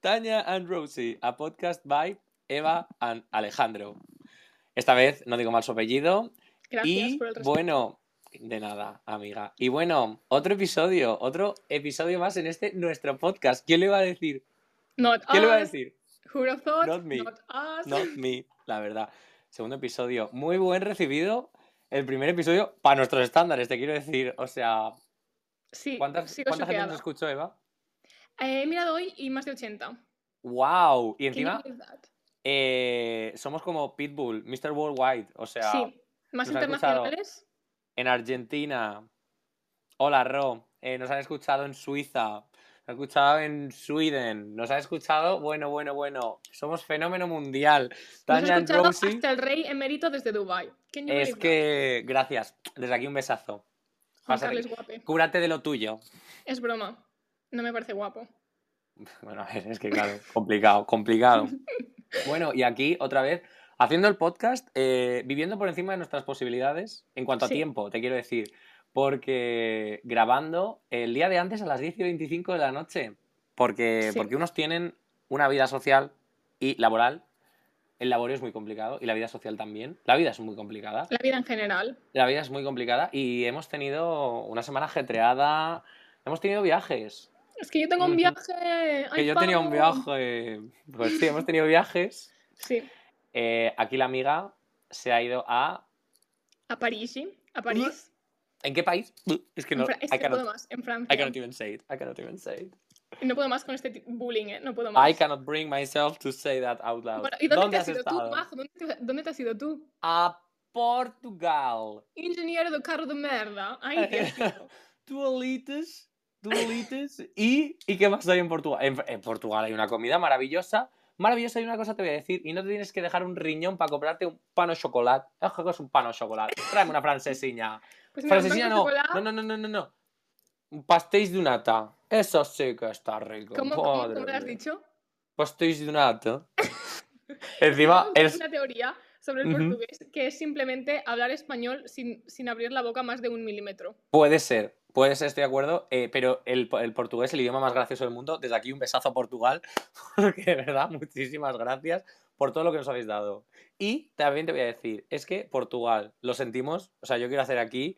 Tanya and Rosie, a podcast by Eva and Alejandro. Esta vez no digo mal su apellido. Gracias y por el respeto. bueno, de nada, amiga. Y bueno, otro episodio, otro episodio más en este nuestro podcast. ¿Quién le iba a decir? Not ¿Quién le iba a us. decir? Who thought? Not me. Not us. Not me, la verdad. Segundo episodio, muy buen recibido. El primer episodio para nuestros estándares, te quiero decir. O sea, Sí, ¿cuántas, sigo ¿cuánta gente choqueada. nos escuchó, Eva? Eh, He mirado hoy y más de 80. ¡Wow! Y encima eh, somos como Pitbull, Mr. Worldwide. O sea, sí, más han internacionales. en Argentina. Hola, Ro. Eh, nos han escuchado en Suiza. Nos han escuchado en Sweden. Nos han escuchado, bueno, bueno, bueno. Somos fenómeno mundial. Nos ha Tanya and escuchado Rosie. hasta el rey emérito desde Dubai. Es que, gracias. Desde aquí un besazo. Guape. Cúrate de lo tuyo. Es broma. No me parece guapo. Bueno, a ver, es que claro, complicado, complicado. Bueno, y aquí otra vez, haciendo el podcast, eh, viviendo por encima de nuestras posibilidades en cuanto a Sí. tiempo, te quiero decir. Porque grabando el día de antes a las 10 y 25 de la noche. Porque, Sí. porque unos tienen una vida social y laboral. El laborio es muy complicado y la vida social también. La vida es muy complicada. La vida en general. La vida es muy complicada y hemos tenido una semana ajetreada. Hemos tenido viajes. Es que yo tengo un viaje. Que ¡Ay, yo tenía un viaje. Pues sí, hemos tenido viajes. Sí, Eh, aquí la amiga se ha ido a. a París, sí. A París. ¿En qué país? Es que no. Es que puedo más. En Francia. I cannot even say it. I cannot even say it. No puedo más con este bullying, ¿eh? No puedo más. I cannot bring myself to say that out loud. Bueno, ¿Y dónde, te has has ido tú, estado? Majo? ¿Dónde, te- ¿Dónde te has ido tú? A Portugal. Ingeniero de carro de merda. Ay, qué. Dualites. Dualites. ¿Y, ¿Y qué más hay en Portugal? En, en Portugal hay una comida maravillosa. Maravillosa y una cosa te voy a decir. Y no te tienes que dejar un riñón para comprarte un pano chocolate. Ah, ¿Qué es un pano chocolate? Tráeme una francesiña. Pues pan no. chocolate, No, no, no, no, no, no. Un pastéis de nata. Eso sí que está rico. ¿Cómo, cómo, cómo lo has dicho? Pastéis de nata. Encima, es... una teoría sobre el portugués que es simplemente hablar español sin, sin abrir la boca más de un milímetro. Puede ser, puede ser, estoy de acuerdo, eh, pero el, el portugués es el idioma más gracioso del mundo. Desde aquí un besazo a Portugal, porque de verdad, muchísimas gracias por todo lo que nos habéis dado. Y también te voy a decir, es que Portugal, lo sentimos, o sea, yo quiero hacer aquí,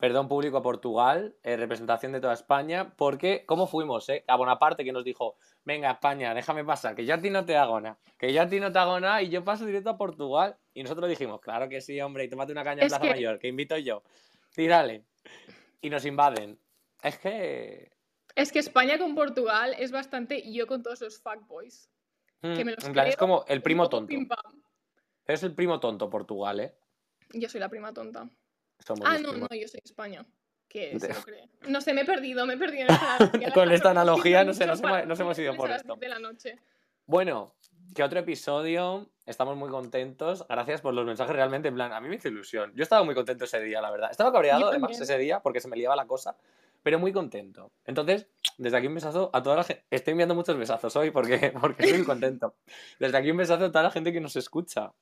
perdón público a Portugal, eh, representación de toda España, porque, ¿cómo fuimos? Eh? A Bonaparte que nos dijo, venga España, déjame pasar, que yo a ti no te hago nada, que yo a ti no te hago nada y yo paso directo a Portugal. Y nosotros dijimos, claro que sí, hombre, y tómate una caña en Plaza que- Mayor, que invito yo. Tírale. Y nos invaden. Es que... Es que España con Portugal es bastante yo con todos los fuckboys. mm, Que me los en plan, es como el primo tonto. pim pam. Es el primo tonto Portugal, ¿eh? Yo soy la prima tonta. Somos Ah, no, no, yo soy España. Que se lo cree. No sé, me he perdido, me he perdido en. Con esta analogía, no sé, nos hemos- nos hemos ido por esto. 10 de la noche. Bueno, que otro episodio. Estamos muy contentos. Gracias por los mensajes realmente. En plan, a mí me hizo ilusión. Yo estaba muy contento ese día, la verdad. Estaba cabreado además ese día porque se me liaba la cosa. Pero muy contento. Entonces, desde aquí un besazo a toda la gente. Estoy enviando muchos besazos hoy porque, porque estoy muy contento. Desde aquí un besazo a toda la gente que nos escucha.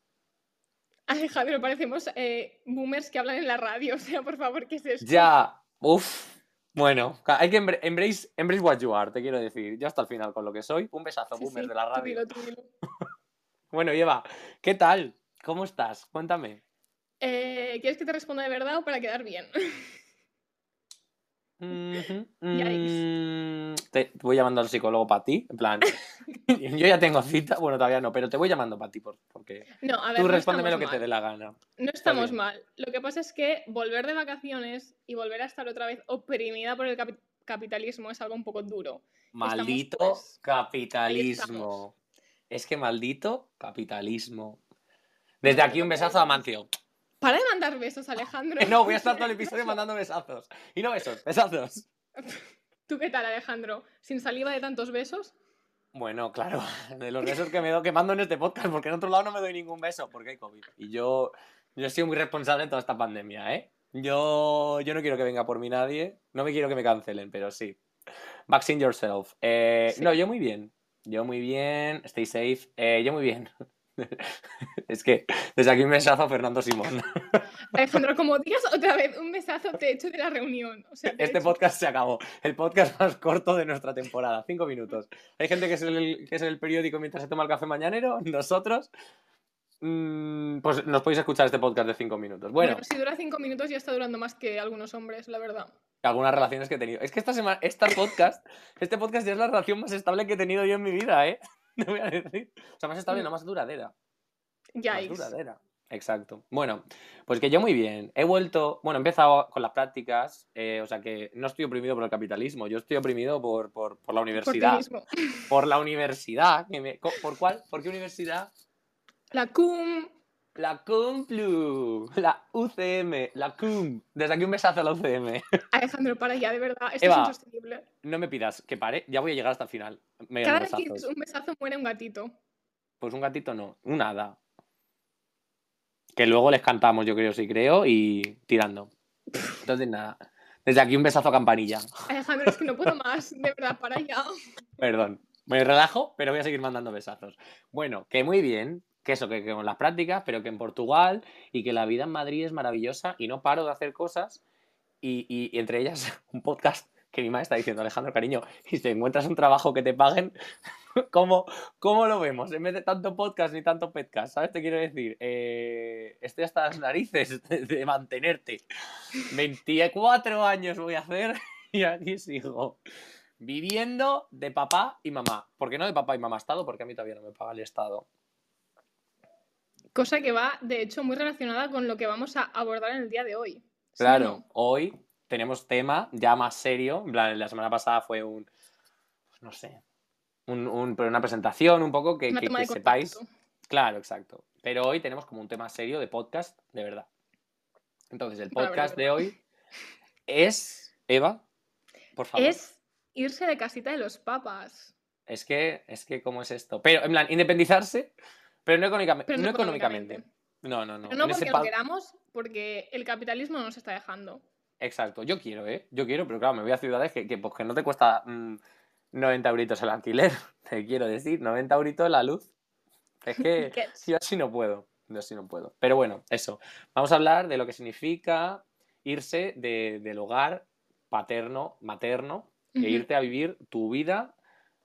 Alejandro, parecemos eh, boomers que hablan en la radio. O sea, por favor, ¿qué es esto? Ya, uff. Bueno, hay que embra- embrace, embrace what you are, te quiero decir. Yo hasta el final con lo que soy. Un besazo, Sí, boomers sí, de la tú radio. dilo, tú dilo. Bueno, Eva, ¿qué tal? ¿Cómo estás? Cuéntame. Eh, ¿Quieres que te responda de verdad o para quedar bien? Mm, Te voy llamando al psicólogo para ti, en plan. yo ya tengo cita, bueno, todavía no, pero te voy llamando para ti por- porque No, a ver, tú no respóndeme lo que te dé la gana. No estamos mal. Lo que pasa es que volver de vacaciones y volver a estar otra vez oprimida por el capi- capitalismo es algo un poco duro. Maldito pues, capitalismo. Es que maldito capitalismo. Desde aquí un besazo a Mancio. Para de mandar besos, Alejandro. No, voy a estar todo el episodio mandando besazos. Y no besos, besazos. ¿Tú qué tal, Alejandro? ¿Sin saliva de tantos besos? Bueno, claro, de los besos que me doy, que mando en este podcast, porque en otro lado no me doy ningún beso, porque hay COVID. Y yo, yo he sido muy responsable de toda esta pandemia, ¿eh? Yo, yo no quiero que venga por mí nadie, no me quiero que me cancelen, pero sí. Vaccine yourself. Eh, Sí. No, yo muy bien. Yo muy bien, stay safe. Eh, yo muy bien. es que desde aquí un besazo a Fernando Simón. Alejandro, como digas otra vez un besazo, te echo de la reunión. O sea, te Este podcast se acabó. El podcast más corto de nuestra temporada. Cinco minutos. Hay gente que es el, que es el periódico mientras se toma el café mañanero. Nosotros, mm, pues nos podéis escuchar este podcast de cinco minutos. Bueno, Bueno, si dura cinco minutos ya está durando más que algunos hombres, la verdad. algunas relaciones que he tenido. Es que esta semana, esta podcast, este podcast ya es la relación más estable que he tenido yo en mi vida, ¿eh? Te voy a decir. O sea, más estable, no más duradera. Ya Más duradera. Exacto. Bueno, pues que yo muy bien. He vuelto, bueno, he empezado con las prácticas, eh, o sea que no estoy oprimido por el capitalismo, yo estoy oprimido por, por, por la por universidad. mismo. Por la universidad. que me- co- ¿Por cuál? ¿Por qué universidad? La cum. La CUMPLU, la UCM, la CUM. Desde aquí un besazo a la UCM. Alejandro, para ya, de verdad. Esto Eva. es insostenible. No me pidas que pare, ya voy a llegar hasta el final. Me Cada vez que un besazo muere un gatito. Pues un gatito no, un hada. Que luego les cantamos, yo creo, sí creo, y tirando. Entonces, nada. Desde aquí un besazo a campanilla. Alejandro, es que no puedo más. De verdad, para ya. Perdón. Me relajo, pero voy a seguir mandando besazos. Bueno, que muy bien, que eso, que, que con las prácticas, pero que en Portugal y que la vida en Madrid es maravillosa y no paro de hacer cosas y, y- y entre ellas un podcast que mi madre está diciendo, Alejandro, cariño, si encuentras un trabajo que te paguen, ¿cómo, cómo lo vemos? En vez de tanto podcast ni tanto podcast, ¿sabes? Te quiero decir, eh, estoy hasta las narices de, de mantenerte. 24 años voy a hacer y aquí sigo. Viviendo de papá y mamá. ¿Por qué no de papá y mamá Estado? Porque a mí todavía no me paga el Estado. Cosa que va, de hecho, muy relacionada con lo que vamos a abordar en el día de hoy. ¿Sí o Claro, hoy tenemos tema ya más serio. En plan, la semana pasada fue un. pues no sé. Un, un- pero una presentación un poco que, que- que sepáis. Claro, exacto. Pero hoy tenemos como un tema serio de podcast, de verdad. Entonces, el podcast de hoy es. Eva, por favor. Es irse de casita de los papas. Es que, es que, ¿cómo es esto? Pero, en plan, independizarse, pero no económicamente. Pero no no económicamente. No, no, no. Pero no En ese porque lo queramos, porque el capitalismo nos está dejando. Exacto, yo quiero, ¿eh? Yo quiero, pero claro, me voy a ciudades que, que, pues, que no te cuesta mm, 90 euritos el alquiler. Te quiero decir, 90 euritos la luz. Es que yo así no puedo. Yo así no puedo. Pero bueno, eso. Vamos a hablar de lo que significa irse de- del hogar paterno, materno, e Ujú. irte a vivir tu vida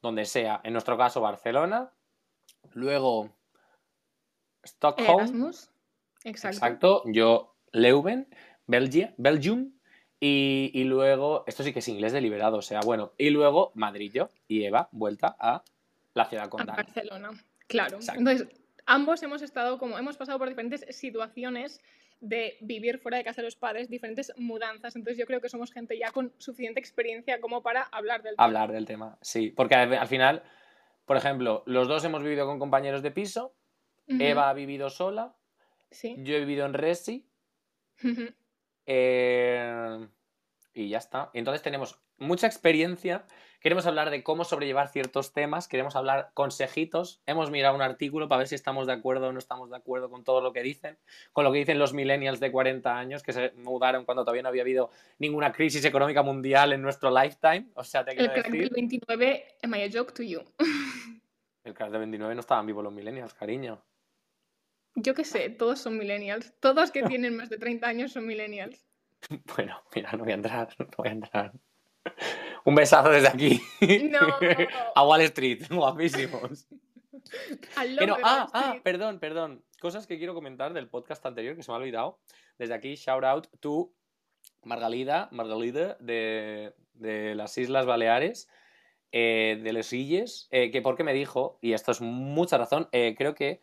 donde sea. En nuestro caso, Barcelona. Luego, Stockholm. Erasmus. Exacto. Exacto. Yo, Leuven, Belgia, Belgium. Y, y luego, esto sí que es inglés deliberado, o sea, bueno. Y luego, Madrid yo y Eva, vuelta a la ciudad A condal. Barcelona. Claro. Exacto. Entonces, ambos hemos estado como, hemos pasado por diferentes situaciones de vivir fuera de casa de los padres, diferentes mudanzas. Entonces, yo creo que somos gente ya con suficiente experiencia como para hablar del tema. Hablar del tema, sí. Porque al, al final, por ejemplo, los dos hemos vivido con compañeros de piso. Eva ha vivido sola. Sí. Yo he vivido en Resi. Eh, y ya está. Entonces tenemos mucha experiencia. Queremos hablar de cómo sobrellevar ciertos temas. Queremos hablar consejitos. Hemos mirado un artículo para ver si estamos de acuerdo o no estamos de acuerdo con todo lo que dicen. Con lo que dicen los millennials de 40 años que se mudaron cuando todavía no había habido ninguna crisis económica mundial en nuestro lifetime. O sea, te El quiero crack del decir. 29, am I a joke to you? El de 29 no estaban vivos los millennials, cariño. Yo qué sé, todos son millennials. Todos que tienen más de 30 años son millennials. Bueno, mira, no voy a entrar, no voy a entrar. Un besazo desde aquí. No. A Wall Street, guapísimos. It, ah, ah, perdón, perdón. Cosas que quiero comentar del podcast anterior que se me ha olvidado. Desde aquí, shout out to Margalida, Margalida de, de las Islas Baleares, eh, de Les Illes, eh, que porque me dijo, y esto es mucha razón, eh, creo que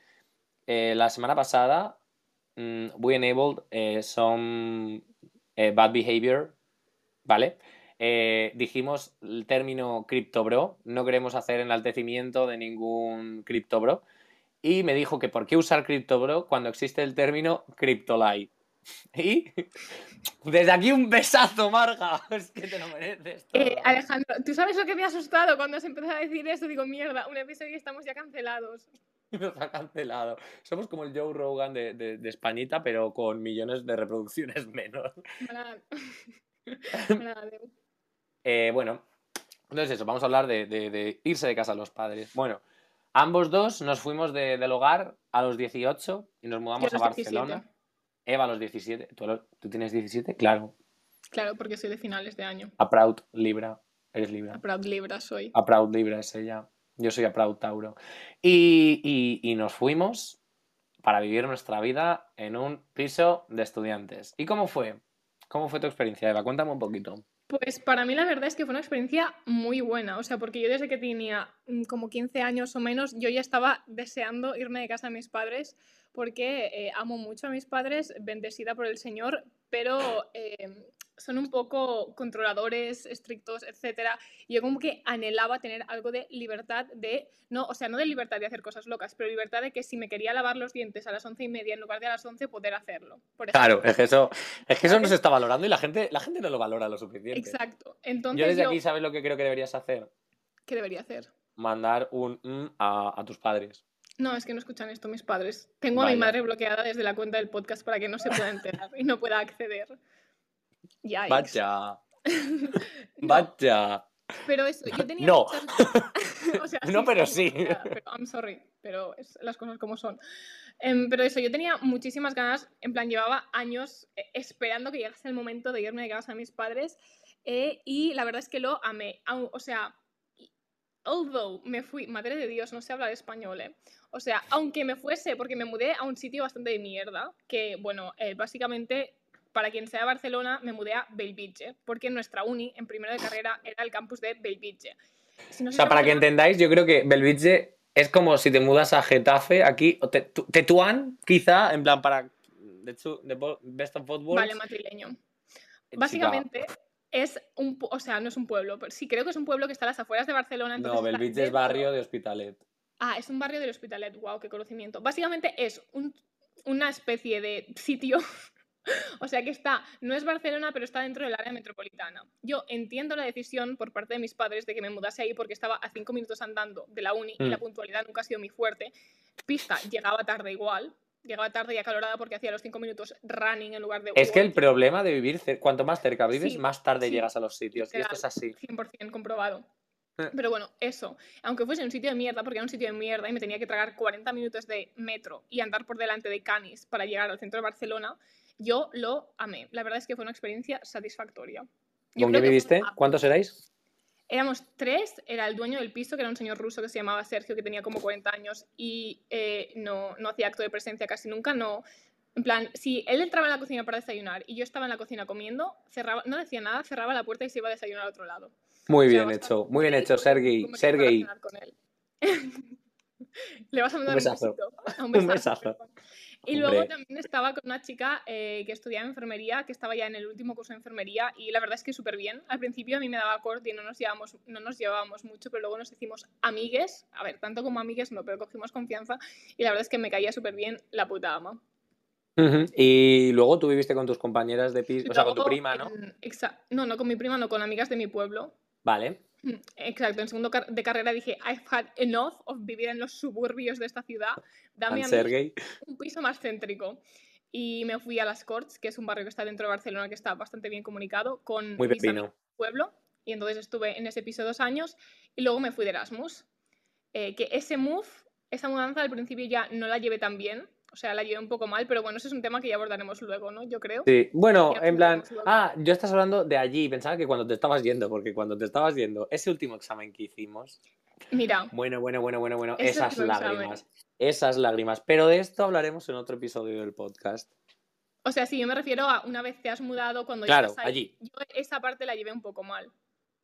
eh, la semana pasada mm, we enabled eh, some eh, bad behavior, ¿vale? Dijimos el término criptobro, no queremos hacer enaltecimiento de ningún criptobro, y me dijo que por qué usar criptobro cuando existe el término criptolite. Y desde aquí un besazo, Marga, es que te lo mereces. Alejandro, ¿tú sabes lo que me ha asustado cuando has empezado a decir eso? Digo, mierda, un episodio y estamos ya cancelados. Nos ha cancelado. Somos como el Joe Rogan de, de- de Españita, pero con millones de reproducciones menos. Eh, bueno, entonces eso, vamos a hablar de, irse de casa a los padres. Bueno, ambos dos nos fuimos de- del hogar a los 18 y nos mudamos a a los 17. Barcelona. Eva a los 17. ¿Tú, los- ¿Tú tienes 17? Claro. Claro, porque soy de finales de año. A Proud Libra. Eres Libra. A Proud Libra soy. A Proud Libra es ella. Yo soy a Tauro. Y, y- nos fuimos para vivir nuestra vida en un piso de estudiantes. ¿Y cómo fue? ¿Cómo fue tu experiencia, Eva? Cuéntame un poquito. Pues para mí la verdad es que fue una experiencia muy buena, o sea, porque yo desde que tenía mm, como 15 años o menos, yo ya estaba deseando irme de casa de mis padres, porque eh, amo mucho a mis padres, bendecida por el Señor, pero eh, son un poco controladores, estrictos, etcétera. Y yo como que anhelaba tener algo de libertad de, no, o sea, no de libertad de hacer cosas locas, pero libertad de que si me quería lavar los dientes a las once y media en lugar de a las 11, poder hacerlo. Por Claro, es que eso, es que eso no se está valorando y la gente, la gente no lo valora lo suficiente. Exacto. Entonces Yo desde yo, aquí, ¿sabes lo que creo que deberías hacer? ¿qué debería hacer? Mandar un mm a, a tus padres. No, es que no escuchan esto mis padres. Tengo a mi Vaya. madre bloqueada desde la cuenta del podcast para que no se pueda enterar y no pueda acceder. Ya, Vaya, No, vaya. pero eso, yo tenía No. muchas- o sea, No, pero sí. pero I'm sorry, pero es las cosas como son. Em, pero eso, yo tenía muchísimas ganas, en plan, llevaba años eh, esperando que llegase el momento de irme de casa a mis padres eh, y la verdad es que lo amé. O sea, although me fui, madre de Dios, no sé hablar español, ¿eh? O sea, aunque me fuese, porque me mudé a un sitio bastante de mierda, que bueno, eh, básicamente, para quien sea de Barcelona, me mudé a Bellvitge, porque nuestra uni, en primero de carrera, era el campus de Bellvitge. Si no O sea, de para que entendáis, yo creo que Belvitge es como si te mudas a Getafe aquí, o Te- Tu- Tetuán, quizá, en plan para the bo- best of worlds. Vale, madrileño. Chica, Básicamente es un, o sea, no es un pueblo, pero sí creo que es un pueblo que está a las afueras de Barcelona. No, Belvitge es barrio de Hospitalet. Ah, es un barrio del Hospitalet, wow, qué conocimiento. Básicamente es un- una especie de sitio, o sea que está, no es Barcelona, pero está dentro del área metropolitana. Yo entiendo la decisión por parte de mis padres de que me mudase ahí porque estaba a cinco minutos andando de la uni y Mm. la puntualidad nunca ha sido mi fuerte. Pista, llegaba tarde igual, llegaba tarde y acalorada porque hacía los cinco minutos running en lugar de Es que el problema de vivir, cuanto más cerca vives, Sí, más tarde sí, llegas a los sitios. Y esto es así. 100% comprobado. Eh. Pero bueno, eso, aunque fuese un sitio de mierda, porque era un sitio de mierda y me tenía que tragar 40 minutos de metro y andar por delante de Canis para llegar al centro de Barcelona, yo lo amé. La verdad es que fue una experiencia satisfactoria. Yo ¿Con fue viviste? ¿Cuántos erais? Éramos tres, era el dueño del piso, que era un señor ruso que se llamaba Sergio, que tenía como 40 años y eh, no, no hacía acto de presencia casi nunca, no... En plan, si él entraba en la cocina para desayunar y yo estaba en la cocina comiendo, cerraba, no decía nada, cerraba la puerta y se iba a desayunar al otro lado. Muy O sea, bien hecho, muy bien hecho, Sergey. Sergey. Le vas a mandar un, besazo. Un besazo. Y luego Hombre. también estaba con una chica eh, que estudiaba enfermería, que estaba ya en el último curso de enfermería, y la verdad es que súper bien. Al principio a mí me daba corte y no nos, llevábamos, no nos llevábamos mucho, pero luego nos hicimos amigues. A ver, tanto como amigues no, pero cogimos confianza, y la verdad es que me caía súper bien la puta ama. Y luego tú viviste con tus compañeras de piso, o sea, con tu Luego, prima, ¿no? en- no, no con mi prima, no, con amigas de mi pueblo. Vale. Exacto, en segundo car- de carrera dije, I've had enough of vivir en los suburbios de esta ciudad, dame a mí un piso más céntrico. Y me fui a Las Corts, que es un barrio que está dentro de Barcelona, que está bastante bien comunicado, con Muy mis amigos del pueblo. Y entonces estuve en ese piso dos años y luego me fui de Erasmus. Eh, que ese move, esa mudanza al principio ya no la llevé tan bien, o sea, la llevé un poco mal, pero bueno, ese es un tema que ya abordaremos luego, ¿no? Yo creo. Sí, bueno, Ya en plan, ah, yo estás hablando de allí, pensaba que cuando te estabas yendo, porque cuando te estabas yendo, ese último examen que hicimos, Mira, bueno, bueno, bueno, bueno, bueno, Ese esas examen. lágrimas, esas lágrimas, pero de esto hablaremos en otro episodio del podcast. o sea, sí, yo me refiero a una vez te has mudado, cuando Claro, estás ahí, allí. Yo esa parte la llevé un poco mal,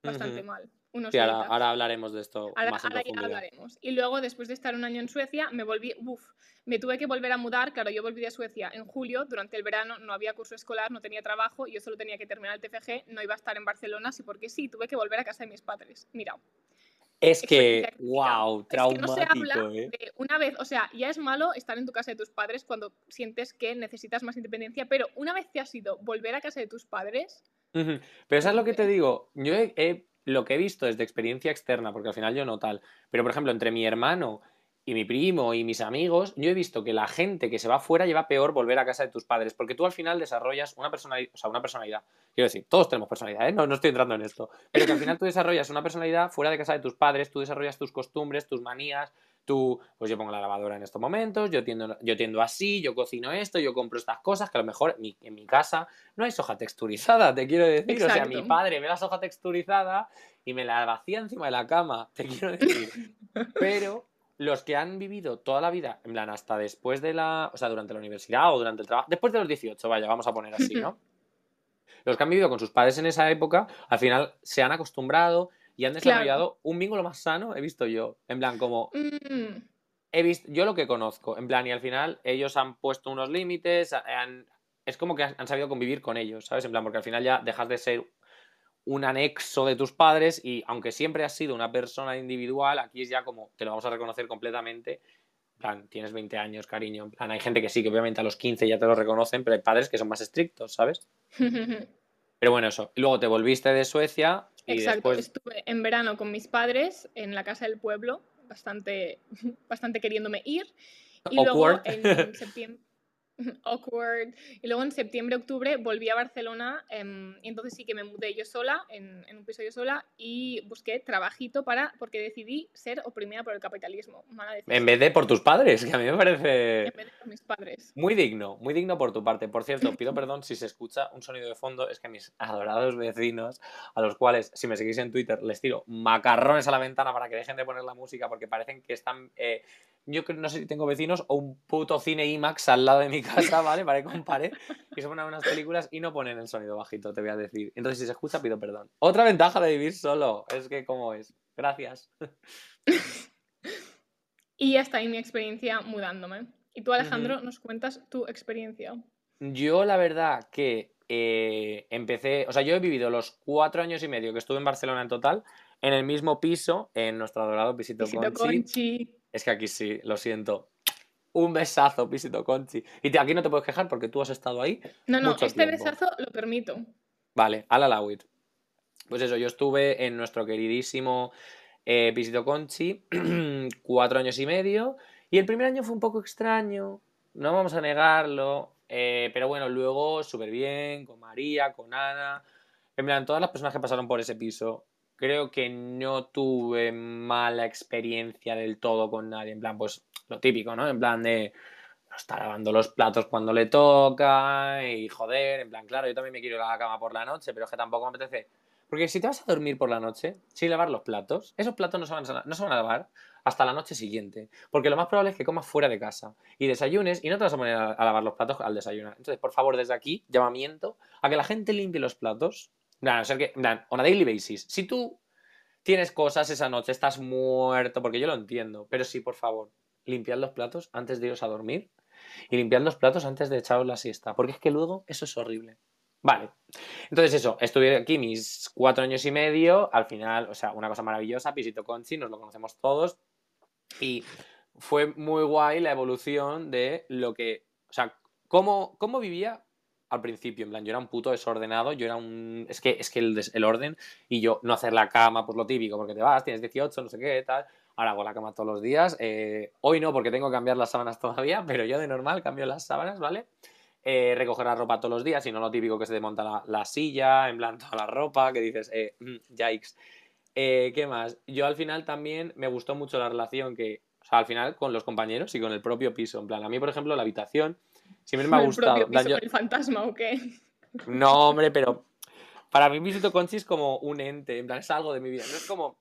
bastante mal. Unos Sí, ahora, ahora hablaremos de esto Ahora, más en ahora ya hablaremos. Y luego, después de estar un año en Suecia, me volví, uf, me tuve que volver a mudar. Claro, yo volví de Suecia en julio, durante el verano, no había curso escolar, no tenía trabajo, yo solo tenía que terminar el TFG, no iba a estar en Barcelona, sí, porque sí, tuve que volver a casa de mis padres. Mira, Es que, wow, Es que no se traumático, habla ¿eh? de una vez, o sea, ya es malo estar en tu casa de tus padres cuando sientes que necesitas más independencia, pero una vez te has ido volver a casa de tus padres. Pero ¿sabes lo que te digo? Yo he- he- lo que he visto es de experiencia externa, porque al final yo no tal. Pero, por ejemplo, entre mi hermano y mi primo y mis amigos, yo he visto que la gente que se va fuera lleva peor volver a casa de tus padres, porque tú al final desarrollas una personalidad, o sea, una personalidad. Quiero decir, todos tenemos personalidad, ¿eh? No, no estoy entrando en esto. Pero que al final tú desarrollas una personalidad fuera de casa de tus padres, tú desarrollas tus costumbres, tus manías, tú, pues yo pongo la lavadora en estos momentos, yo tiendo, yo tiendo así, yo cocino esto, yo compro estas cosas, que a lo mejor en mi casa no hay soja texturizada, te quiero decir. O sea, mi padre ve la soja texturizada y me la vacía encima de la cama, te quiero decir. Pero los que han vivido toda la vida, en plan, hasta después de la, o sea, durante la universidad o durante el trabajo, después de los 18, vaya, vamos a poner así, ¿no? los que han vivido con sus padres en esa época, al final se han acostumbrado y han desarrollado un vínculo más sano, he visto yo. En plan, como. Mm. He visto, yo lo que conozco, en plan, y al final ellos han puesto unos límites, es como que han sabido convivir con ellos, ¿sabes? En plan, porque al final ya dejas de ser un anexo de tus padres y aunque siempre has sido una persona individual, aquí es ya como te lo vamos a reconocer completamente. En plan, tienes 20 años, cariño. En plan, hay gente que sí, que obviamente a los 15 ya te lo reconocen, pero hay padres que son más estrictos, ¿sabes? pero bueno, eso. Luego te volviste de Suecia Exacto, estuve en verano con mis padres en la casa del pueblo, bastante, bastante queriéndome ir. Y luego en septiembre, awkward. Y luego en septiembre, octubre volví a Barcelona em, y entonces sí que me mudé yo sola, en, un piso yo sola, y busqué trabajito para, porque decidí ser oprimida por el capitalismo. en vez de por tus padres, que a mí me parece... En vez de por mis padres. Muy digno, muy digno por tu parte. Por cierto, pido perdón si se escucha un sonido de fondo, es que mis adorados vecinos, a los cuales, si me seguís en Twitter, les tiro macarrones a la ventana para que dejen de poner la música porque parecen que están... Eh, yo no sé si tengo vecinos o un puto cine IMAX al lado de mi casa, ¿vale? Para que compare. Y se ponen unas películas y no ponen el sonido bajito, te voy a decir. Entonces, si se escucha, pido perdón. Otra ventaja de vivir solo, es que, ¿cómo es? Gracias. y hasta ahí mi experiencia mudándome. Y tú, Alejandro, nos cuentas tu experiencia. Yo, la verdad, que eh, empecé. O sea, yo he vivido los cuatro años y medio que estuve en Barcelona en total, en el mismo piso, en nuestro adorado pisito, pisito Conchi. Es que aquí sí, lo siento. Un besazo, Pisito Conchi. Y aquí no te puedes quejar porque tú has estado ahí. No, no, este besazo lo permito. Vale, al alawit. Pues eso, yo estuve en nuestro queridísimo eh, Pisito Conchi cuatro años y medio. Y el primer año fue un poco extraño, no vamos a negarlo. Eh, pero bueno, luego súper bien, con María, con Ana. En plan, todas las personas que pasaron por ese piso creo que no tuve mala experiencia del todo con nadie. En plan, pues lo típico, ¿no? En plan de no estar lavando los platos cuando le toca y joder, en plan, claro, yo también me quiero ir a la cama por la noche, pero es que tampoco me apetece. Porque si te vas a dormir por la noche sin lavar los platos, esos platos no se van a, no se van a lavar hasta la noche siguiente. Porque lo más probable es que comas fuera de casa y desayunes y no te vas a poner a, a lavar los platos al desayunar. Entonces, por favor, desde aquí, llamamiento a que la gente limpie los platos no, ser que, on a daily basis. Si tú tienes cosas esa noche, estás muerto, porque yo lo entiendo, pero sí, por favor, limpiad los platos antes de iros a dormir y limpiad los platos antes de echaros la siesta, porque es que luego eso es horrible. Vale, entonces eso, estuve aquí mis cuatro años y medio, al final, o sea, una cosa maravillosa, Pisito Conchi, nos lo conocemos todos, y fue muy guay la evolución de lo que, o sea, cómo, cómo vivía al principio, en plan, yo era un puto desordenado, yo era un... Es que, es que el, orden y yo no hacer la cama, pues lo típico, porque te vas, tienes 18, no sé qué, tal. Ahora hago la cama todos los días. Eh, hoy no, porque tengo que cambiar las sábanas todavía, pero yo de normal cambio las sábanas, ¿vale? Eh, recoger la ropa todos los días y no lo típico que se desmonta la, la silla, en plan, toda la ropa, que dices, eh, mm, yikes. Eh, ¿Qué más? Yo al final también me gustó mucho la relación que, o sea, al final con los compañeros y con el propio piso. En plan, a mí, por ejemplo, la habitación Siempre me ha gustado. ¿El fantasma o qué? No, hombre, pero para mí Visito Conchi es como un ente, en plan, es algo de mi vida. No es como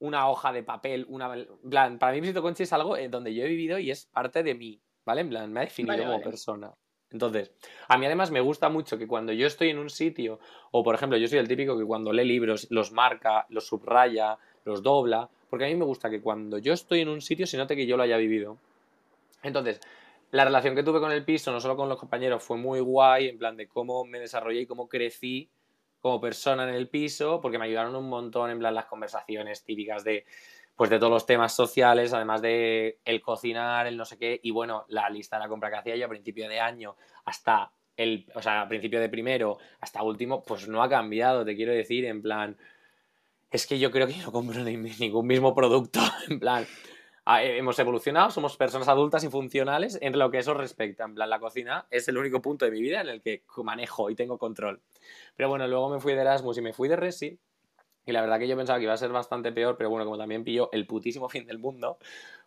una hoja de papel, una... plan, para mí Visito Conchi es algo en donde yo he vivido y es parte de mí, ¿vale? En plan, me ha definido como persona. Entonces, a mí además me gusta mucho que cuando yo estoy en un sitio, o por ejemplo, yo soy el típico que cuando lee libros los marca, los subraya, los dobla, porque a mí me gusta que cuando yo estoy en un sitio se note que yo lo haya vivido. Entonces, la relación que tuve con el piso, no solo con los compañeros, fue muy guay, en plan de cómo me desarrollé y cómo crecí como persona en el piso, porque me ayudaron un montón en plan las conversaciones típicas de pues de todos los temas sociales, además de el cocinar, el no sé qué, y bueno, la lista de la compra que hacía yo a principio de año hasta el, o sea, a principio de primero hasta último, pues no ha cambiado, te quiero decir, en plan, es que yo creo que no compro ningún mismo producto, en plan, hemos evolucionado, somos personas adultas y funcionales en lo que eso respecta. En plan, la cocina es el único punto de mi vida en el que manejo y tengo control. Pero bueno, luego me fui de Erasmus y me fui de Resi. Y la verdad que yo pensaba que iba a ser bastante peor, pero bueno, como también pilló el putísimo fin del mundo,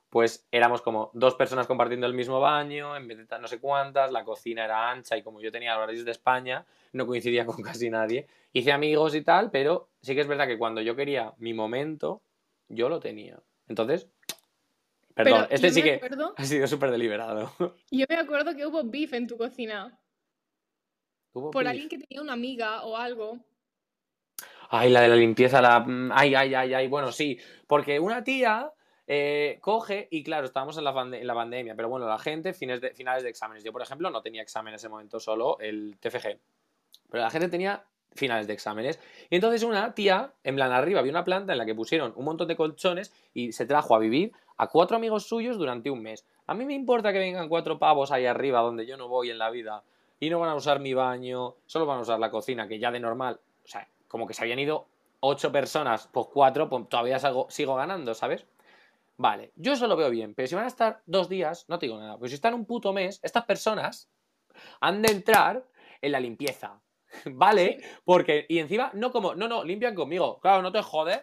pues éramos como dos personas compartiendo el mismo baño, en vez de no sé cuántas, la cocina era ancha y como yo tenía horarios de España, no coincidía con casi nadie. Hice amigos y tal, pero sí que es verdad que cuando yo quería mi momento, yo lo tenía. Entonces, perdón, este sí que ha sido súper deliberado. Yo me acuerdo que hubo beef en tu cocina. Por alguien que tenía una amiga o algo. Ay, la de la limpieza, la... Mm, ay, ay, ay, ay, bueno, sí. Porque una tía eh, coge y claro, estábamos en la, en la, pandemia, pero bueno, la gente, fines de, finales de exámenes. Yo, por ejemplo, no tenía examen en ese momento, solo el TFG. Pero la gente tenía finales de exámenes. Y entonces una tía, en plan arriba, había una planta en la que pusieron un montón de colchones y se trajo a vivir a cuatro amigos suyos durante un mes. A mí me importa que vengan cuatro pavos ahí arriba donde yo no voy en la vida y no van a usar mi baño, solo van a usar la cocina, que ya de normal, o sea, como que se habían ido ocho personas, pues cuatro, pues todavía sigo ganando, ¿sabes? Vale, yo eso lo veo bien, pero si van a estar dos días, no te digo nada, pero si están un puto mes, estas personas han de entrar en la limpieza, ¿vale? Porque, y encima, no como, no, no, limpian conmigo, claro, no te jodes,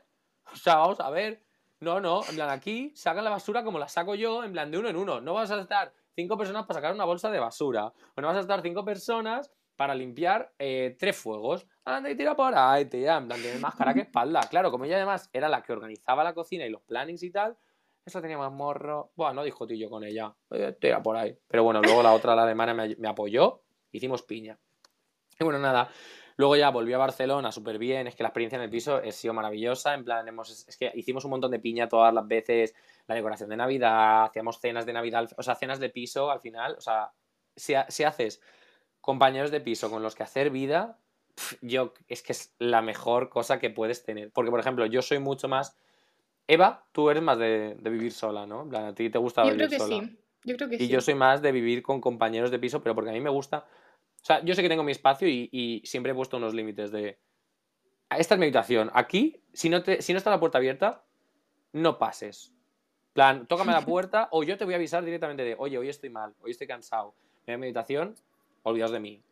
o sea, vamos a ver, no, no, en plan, aquí sacan la basura como la saco yo, en plan, de uno en uno, no vas a estar cinco personas para sacar una bolsa de basura, o no vas a estar cinco personas para limpiar eh, tres fuegos. Anda y tira por ahí, tía. En plan, tiene más cara que espalda. Claro, como ella además era la que organizaba la cocina y los plannings y tal, eso tenía más morro. Bueno, no discutí yo con ella. Tira por ahí. Pero bueno, luego la otra, la alemana, me, apoyó. Hicimos piña. Y bueno, nada. Luego ya volví a Barcelona súper bien. Es que la experiencia en el piso ha sido maravillosa. En plan, hemos, es que hicimos un montón de piña todas las veces. La decoración de Navidad, hacíamos cenas de Navidad, o sea, cenas de piso al final. O sea, si, si haces compañeros de piso con los que hacer vida, yo es que es la mejor cosa que puedes tener. Porque, por ejemplo, yo soy mucho más Eva, tú eres más de, vivir sola, ¿no? a ti te gusta yo creo que Sí. Yo creo que y yo soy más de vivir con compañeros de piso, pero porque a mí me gusta. O sea, yo sé que tengo mi espacio y, siempre he puesto unos límites de. Esta es mi habitación. Aquí, si no, te, si no está la puerta abierta, no pases. plan, tócame la puerta o yo te voy a avisar directamente de, oye, hoy estoy mal, hoy estoy cansado. Me voy a mi habitación, olvidaos de mí.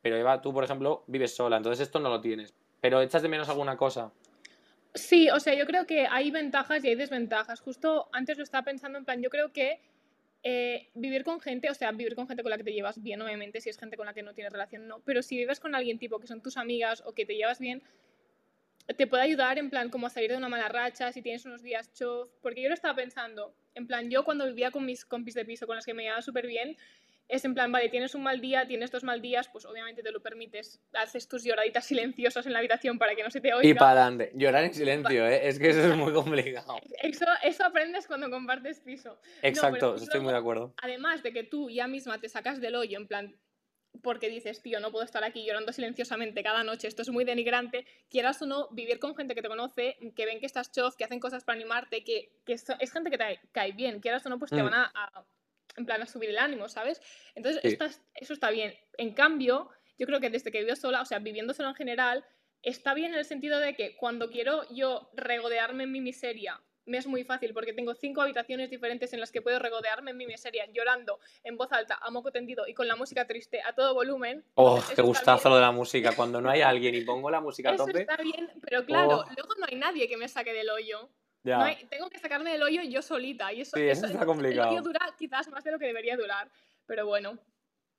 Pero Eva, tú, por ejemplo, vives sola, entonces esto no lo tienes. Pero echas de menos alguna cosa. Sí, o sea, yo creo que hay ventajas y hay desventajas. Justo antes lo estaba pensando en plan, yo creo que eh, vivir con gente, o sea, vivir con gente con la que te llevas bien, obviamente, si es gente con la que no tienes relación, no. Pero si vives con alguien tipo que son tus amigas o que te llevas bien, te puede ayudar en plan como a salir de una mala racha, si tienes unos días chof. Porque yo lo estaba pensando, en plan, yo cuando vivía con mis compis de piso con las que me llevaba súper bien, es en plan, vale, tienes un mal día, tienes dos mal días, pues obviamente te lo permites. Haces tus lloraditas silenciosas en la habitación para que no se te oiga. Y para adelante. Llorar en silencio, ¿eh? Es que eso es muy complicado. Eso, eso aprendes cuando compartes piso. Exacto, estoy muy de acuerdo. Además de que tú ya misma te sacas del hoyo, en plan, porque dices, tío, no puedo estar aquí llorando silenciosamente cada noche, esto es muy denigrante, quieras o no, vivir con gente que te conoce, que ven que estás chof, que hacen cosas para animarte, que, que es, gente que te cae bien, quieras o no, pues te mm. van a en plan a subir el ánimo, ¿sabes? Entonces, eso está bien. En cambio, yo creo que desde que vivo sola, o sea, viviendo sola en general, está bien en el sentido de que cuando quiero yo regodearme en mi miseria, me es muy fácil porque tengo cinco habitaciones diferentes en las que puedo regodearme en mi miseria, llorando en voz alta, a moco tendido y con la música triste a todo volumen. Oh, qué gustazo lo de la música. Cuando no hay alguien y pongo la música a tope. Eso está bien, pero claro, oh. luego no hay nadie que me saque del hoyo tengo que sacarme del hoyo yo solita. Y eso, sí, eso, está complicado. El hoyo dura quizás más de lo que debería durar, pero bueno.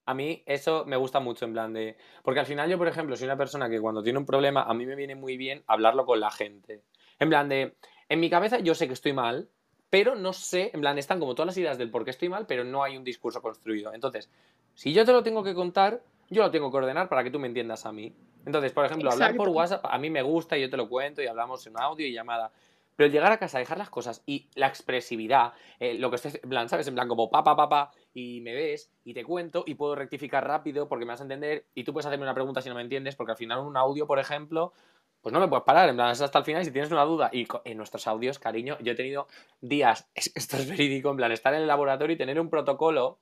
A mí eso me gusta mucho, en plan de... Porque al final yo, por ejemplo, soy una persona que cuando tiene un problema, a mí me viene muy bien hablarlo con la gente. En plan de... En mi cabeza yo sé que estoy mal, pero no sé, en plan, están como todas las ideas del por qué estoy mal, pero no hay un discurso construido. Entonces, si yo te lo tengo que contar, yo lo tengo que ordenar para que tú me entiendas a mí. Entonces, por ejemplo, hablar por WhatsApp a mí me gusta y yo te lo cuento y hablamos en audio y llamada. Pero el llegar a casa, dejar las cosas y la expresividad, eh, lo que estés, en plan, ¿sabes? En plan, como papá, papá, y me ves y te cuento y puedo rectificar rápido porque me vas a entender y tú puedes hacerme una pregunta si no me entiendes, porque al final un audio, por ejemplo, pues no me puedes parar, en plan, es hasta el final si tienes una duda. Y en nuestros audios, cariño, yo he tenido días, esto es verídico, en plan, estar en el laboratorio y tener un protocolo,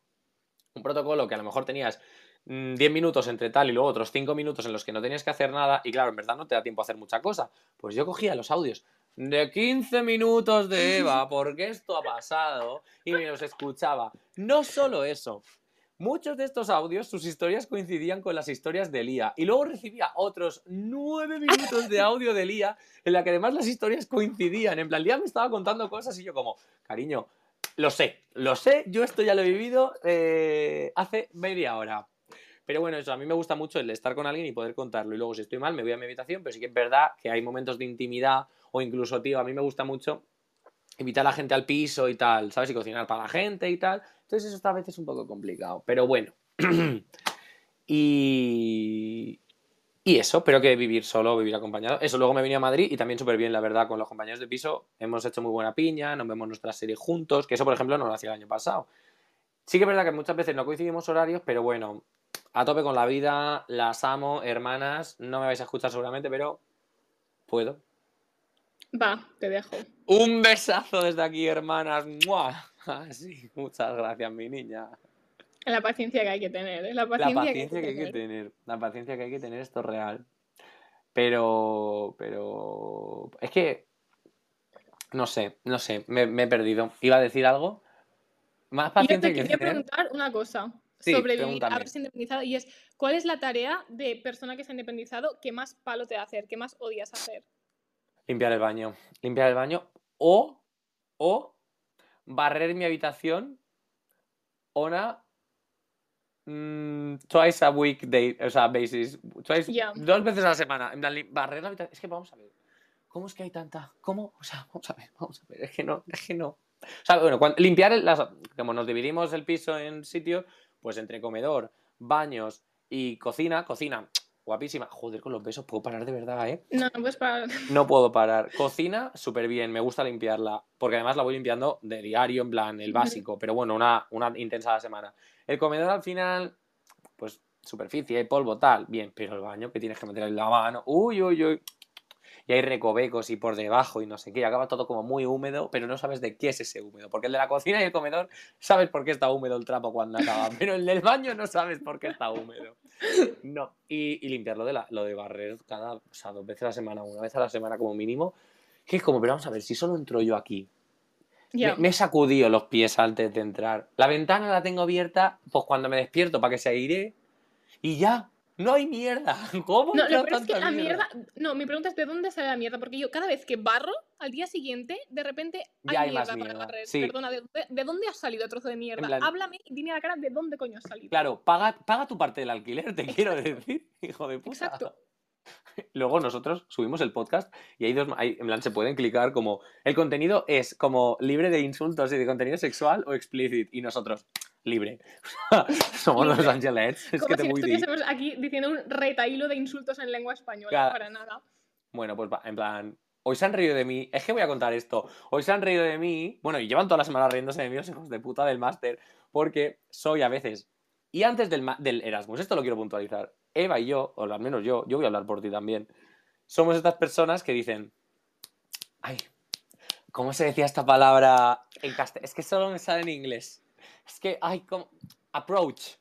un protocolo que a lo mejor tenías 10 mm, minutos entre tal y luego otros 5 minutos en los que no tenías que hacer nada y claro, en verdad no te da tiempo a hacer mucha cosa. Pues yo cogía los audios de 15 minutos de Eva, porque esto ha pasado, y me los escuchaba. No solo eso, muchos de estos audios, sus historias coincidían con las historias de Lía, y luego recibía otros 9 minutos de audio de Lía, en la que además las historias coincidían. En plan, Lía me estaba contando cosas y yo como, cariño, Lo sé, lo sé, yo esto ya lo he vivido eh, hace media hora. Pero bueno, eso, a mí me gusta mucho el estar con alguien y poder contarlo. Y luego, si estoy mal, me voy a mi habitación, pero sí que es verdad que hay momentos de intimidad o incluso, tío, a mí me gusta mucho invitar a la gente al piso y tal, ¿sabes? Y cocinar para la gente y tal. Entonces eso está a veces un poco complicado. Pero bueno. y... Y eso, pero que vivir solo, vivir acompañado. Eso, luego me vine a Madrid y también súper bien, la verdad, con los compañeros de piso. Hemos hecho muy buena piña, nos vemos nuestra serie juntos, que eso, por ejemplo, no lo hacía el año pasado. Sí que es verdad que muchas veces no coincidimos horarios, pero bueno, a tope con la vida, las amo, hermanas, no me vais a escuchar seguramente, pero puedo. Va, te dejo. Un besazo desde aquí, hermanas. ¡Mua! Sí, muchas gracias, mi niña. La paciencia que hay que tener, ¿eh? La La paciencia, paciencia que hay que tener, la paciencia que hay que tener, esto es real. Pero, pero, es que, no sé, no sé, me, me he perdido. Iba a decir algo. Más Y yo te que quería tener. preguntar una cosa Sí, sobre haberse independizado y es, ¿cuál es la tarea de persona que se ha independizado que más palo te da hacer, que más odias hacer? Limpiar el baño. Limpiar el baño. O, o barrer mi habitación ona mm, twice a week day, o sea, basis. Twice. Dos veces a la semana. En plan, lim- barrer la habitación. Es que vamos a ver. ¿Cómo es que hay tanta? ¿Cómo? O sea, vamos a ver, vamos a ver. Es que no, es que no. O sea, bueno, cuando- limpiar el- las. Como nos dividimos el piso en sitios, pues entre comedor, baños y cocina. Cocina, guapísima. Joder, con los besos puedo parar de verdad, ¿eh? No, no puedes parar. No puedo parar. Cocina, súper bien, me gusta limpiarla, porque además la voy limpiando de diario, en plan, el básico, pero bueno, una, una intensa a la semana. El comedor al final, pues superficie, polvo, tal, bien, pero el baño que tienes que meter en la mano, uy, uy, uy. Y hay recovecos y por debajo y no sé qué, y acaba todo como muy húmedo, pero no sabes de qué es ese húmedo, porque el de la cocina y el comedor sabes por qué está húmedo el trapo cuando acaba, pero el del baño no sabes por qué está húmedo. No, y, y limpiarlo de la, lo de barrer cada, o sea, dos veces a la semana, una vez a la semana como mínimo, que es como, pero vamos a ver, si solo entro yo aquí, me, me he sacudido los pies antes de entrar, la ventana la tengo abierta, pues cuando me despierto para que se aire, y ya, no hay mierda, ¿cómo? No, lo peor es que la mierda. No, mi pregunta es: ¿de dónde sale la mierda? Porque yo, cada vez que barro, al día siguiente, de repente hay, Ya hay mierda más para mierda, barrer. sí. Perdona, ¿de dónde, de dónde has salido, trozo de mierda? plan- Háblame y dime a la cara de dónde coño has salido. Claro, paga, paga tu parte del alquiler, te quiero decir, hijo de puta. Exacto. Luego nosotros subimos el podcast y hay dos, hay, en plan, se pueden clicar como, el contenido es como libre de insultos y de contenido sexual o explícit y nosotros, libre. Somos los. Angelets, es Como que te si deep. estuviésemos aquí diciendo un retaílo de insultos en lengua española. Claro. Para nada. Bueno, pues en plan, hoy se han reído de mí, es que voy a contar esto, hoy se han reído de mí, bueno, y llevan toda la semana riéndose de mí los hijos de puta del máster, porque soy a veces, y antes del Erasmus, esto lo quiero puntualizar, Eva y yo, o al menos yo, yo voy a hablar por ti también, somos estas personas que dicen, ay, ¿cómo se decía esta palabra en castellano? Es que solo me sale en inglés, es que, ay, ¿cómo? Approach,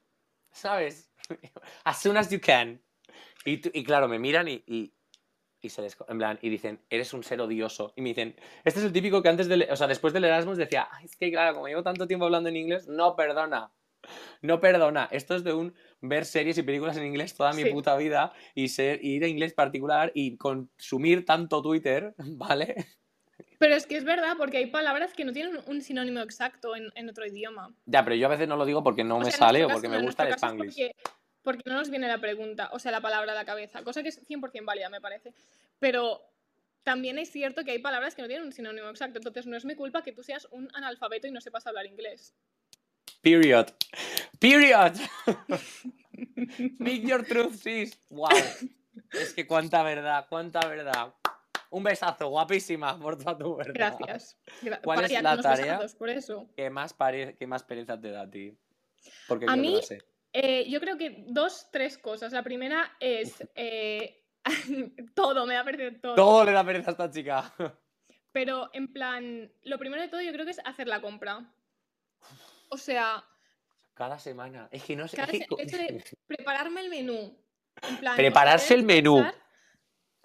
¿sabes? As soon as you can. Y, y claro, me miran y, y, y se les, en plan, y dicen, eres un ser odioso. Y me dicen, este es el típico que antes del, o sea, después del Erasmus decía, "Ay, es que claro, como llevo tanto tiempo hablando en inglés, no perdona. No perdona. Esto es de un ver series y películas en inglés toda mi Sí. puta vida y ser, ir a inglés particular y consumir tanto Twitter, ¿vale? Pero es que es verdad, porque hay palabras que no tienen un sinónimo exacto en, en otro idioma. Ya, pero yo a veces no lo digo porque no O me sea, sale o porque caso me gusta el Spanglish. Porque, porque no nos viene la pregunta, o sea, la palabra a la cabeza, cosa que es 100% válida, me parece. Pero también es cierto que hay palabras que no tienen un sinónimo exacto, entonces no es mi culpa que tú seas un analfabeto y no sepas hablar inglés. Period. Period. Speak your truth, sis. Wow. Es que cuánta verdad, cuánta verdad. Un besazo, guapísima, por toda tu verdad. Gracias. Gra- ¿Cuál es la tarea? por eso. ¿Qué más. ¿Qué más pereza te da a ti? Porque A yo no mí- lo sé. Eh, yo creo que dos, tres cosas. La primera es eh, todo, me da perder todo. Todo le da pereza a esta chica. Pero en plan, lo primero de todo yo creo que es hacer la compra. O sea, Cada semana. Es que no sé. Cada es que se- prepararme el menú. En plan, Prepararse el menú. pensar-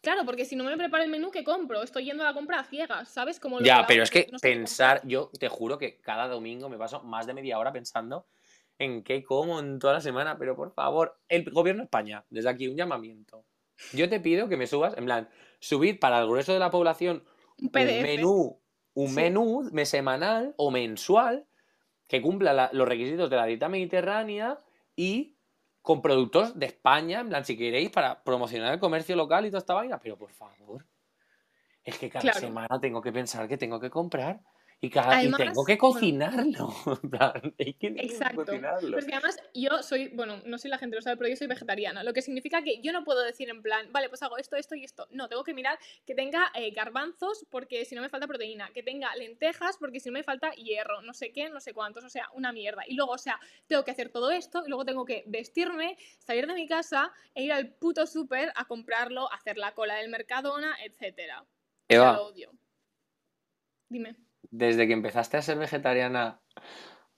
Claro, porque si no me preparo el menú, ¿qué compro? Estoy yendo a la compra a ciegas, ¿sabes? Como lo Ya, pero es que no pensar, yo te juro que cada domingo me paso más de media hora pensando en qué como en toda la semana, pero por favor, el gobierno de España, desde aquí un llamamiento. Yo te pido que me subas, en plan, subid para el grueso de la población Un menú un Sí. menú me- semanal o mensual que cumpla la- los requisitos de la dieta mediterránea y con productos de España, en plan, si queréis, para promocionar el comercio local y toda esta vaina. Pero por favor, es que cada Claro. semana tengo que pensar que tengo que comprar y, cada, y Además, tengo que bueno. cocinarlo. En plan, es que Exacto. cocinarlo. Pues que además yo soy, bueno, no sé si la gente lo sabe, pero yo soy vegetariana, lo que significa que yo no puedo decir en plan, vale, pues hago esto, esto y esto. No, tengo que mirar que tenga eh, garbanzos porque si no me falta proteína, que tenga lentejas porque si no me falta hierro, no sé qué, no sé cuántos, o sea, una mierda. Y luego, o sea, tengo que hacer todo esto y luego tengo que vestirme, salir de mi casa e ir al puto súper a comprarlo, hacer la cola del Mercadona, etcétera. O sea, Eva, lo odio. Dime. Desde que empezaste a ser vegetariana,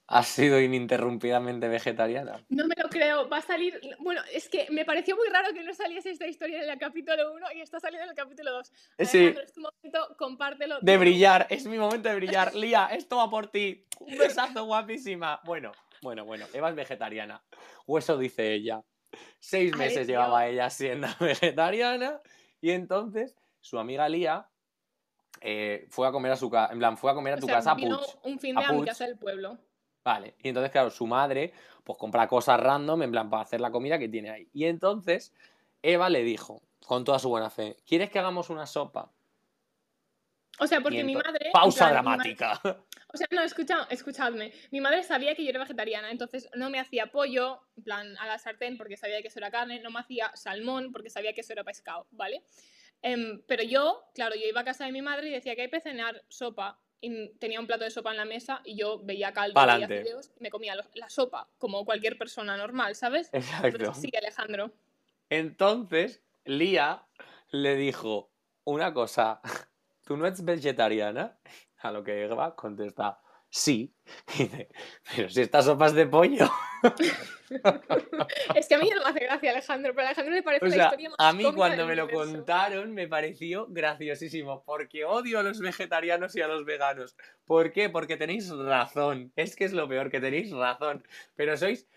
¿has sido ininterrumpidamente vegetariana? No me lo creo, va a salir. Bueno, es que me pareció muy raro que no saliese esta historia en el capítulo 1 y está saliendo en el capítulo 2. Sí. es tu momento, compártelo. De brillar, es mi momento de brillar. Lía, esto va por ti. Un besazo guapísima. Bueno, bueno, bueno, Eva es vegetariana. O eso dice ella. Seis meses llevaba ella siendo vegetariana y entonces su amiga Lía eh, fue a comer a su casa, en plan, fue a comer a O tu sea, casa a vino Puig. un fin a de a mi Puig. casa del pueblo. Vale, y entonces, claro, su madre, pues compra cosas random, en plan, para hacer la comida que tiene ahí. Y entonces, Eva le dijo, con toda su buena fe, ¿quieres que hagamos una sopa? O sea, porque mi madre. Pausa plan, mi dramática. O sea, no, escucha, escuchadme. Mi madre sabía que yo era vegetariana, entonces no me hacía pollo, en plan, a la sartén, porque sabía que eso era carne, no me hacía salmón, porque sabía que eso era pescado, ¿vale? Em, pero yo, claro, yo iba a casa de mi madre y decía que hay que cenar sopa. Y tenía un plato de sopa en la mesa y yo veía caldo, veía Pa'lante. fideos y me comía la sopa, como cualquier persona normal, ¿sabes? Exacto. Entonces, sí, Alejandro. Entonces, Lía le dijo una cosa, ¿tú no eres vegetariana? A lo que Eva contesta, sí. Dice, pero si esta sopa es de pollo. Es que a mí no me hace gracia, Alejandro, pero a Alejandro le parece O la sea, historia más a mí cuando me lo universo. contaron me pareció graciosísimo, porque odio a los vegetarianos y a los veganos. ¿Por qué? Porque tenéis razón. Es que es lo peor, que tenéis razón. Pero sois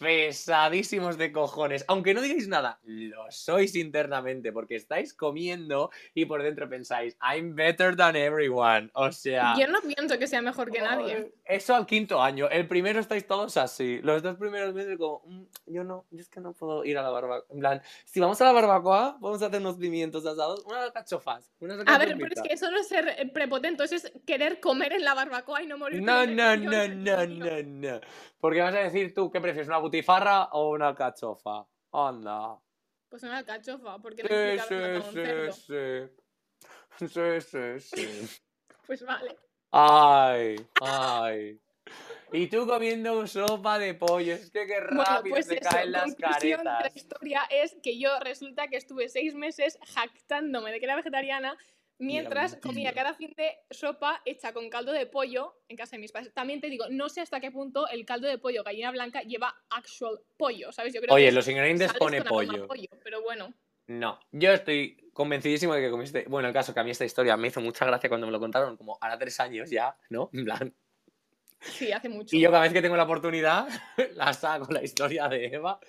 pesadísimos de cojones. Aunque no digáis nada, lo sois internamente, porque estáis comiendo y por dentro pensáis, I'm better than everyone. O sea... Yo no pienso que sea mejor que nadie. Eso al quinto año. El primero estáis todos así. Los dos primeros meses como, "Mm, yo no, yo es que no puedo ir a la barbacoa. En plan, si vamos a la barbacoa, vamos a hacer unos pimientos asados, unas cachofas, unas A ver, pero es alcachofitas". que eso no es ser eh, prepotente, eso es querer comer en la barbacoa y no morir. No, no, no, no, no, no. Porque vas a decir tú, ¿qué prefieres, una butifarra o una alcachofa? Anda. Pues una alcachofa, porque no Sí, un sí, sí, sí. Sí, sí, sí. Pues vale. Ay, ay. Y tú comiendo sopa de pollo, es que qué Bueno, rápido pues se eso, caen las de la caretas. historia es que yo resulta que estuve seis meses jactándome de que era vegetariana mientras comía cada fin de sopa hecha con caldo de pollo en casa de mis padres. También te digo, no sé hasta qué punto el caldo de pollo gallina blanca lleva actual pollo, ¿sabes? Yo creo que Oye, es los ingredientes pone pollo. pollo, pero bueno. No, yo estoy convencidísimo de que comiste. Bueno, el caso que a mí esta historia me hizo mucha gracia cuando me lo contaron, como ahora tres años ya, ¿no? En plan. Sí, hace mucho. Y yo cada vez que tengo la oportunidad, la saco la historia de Eva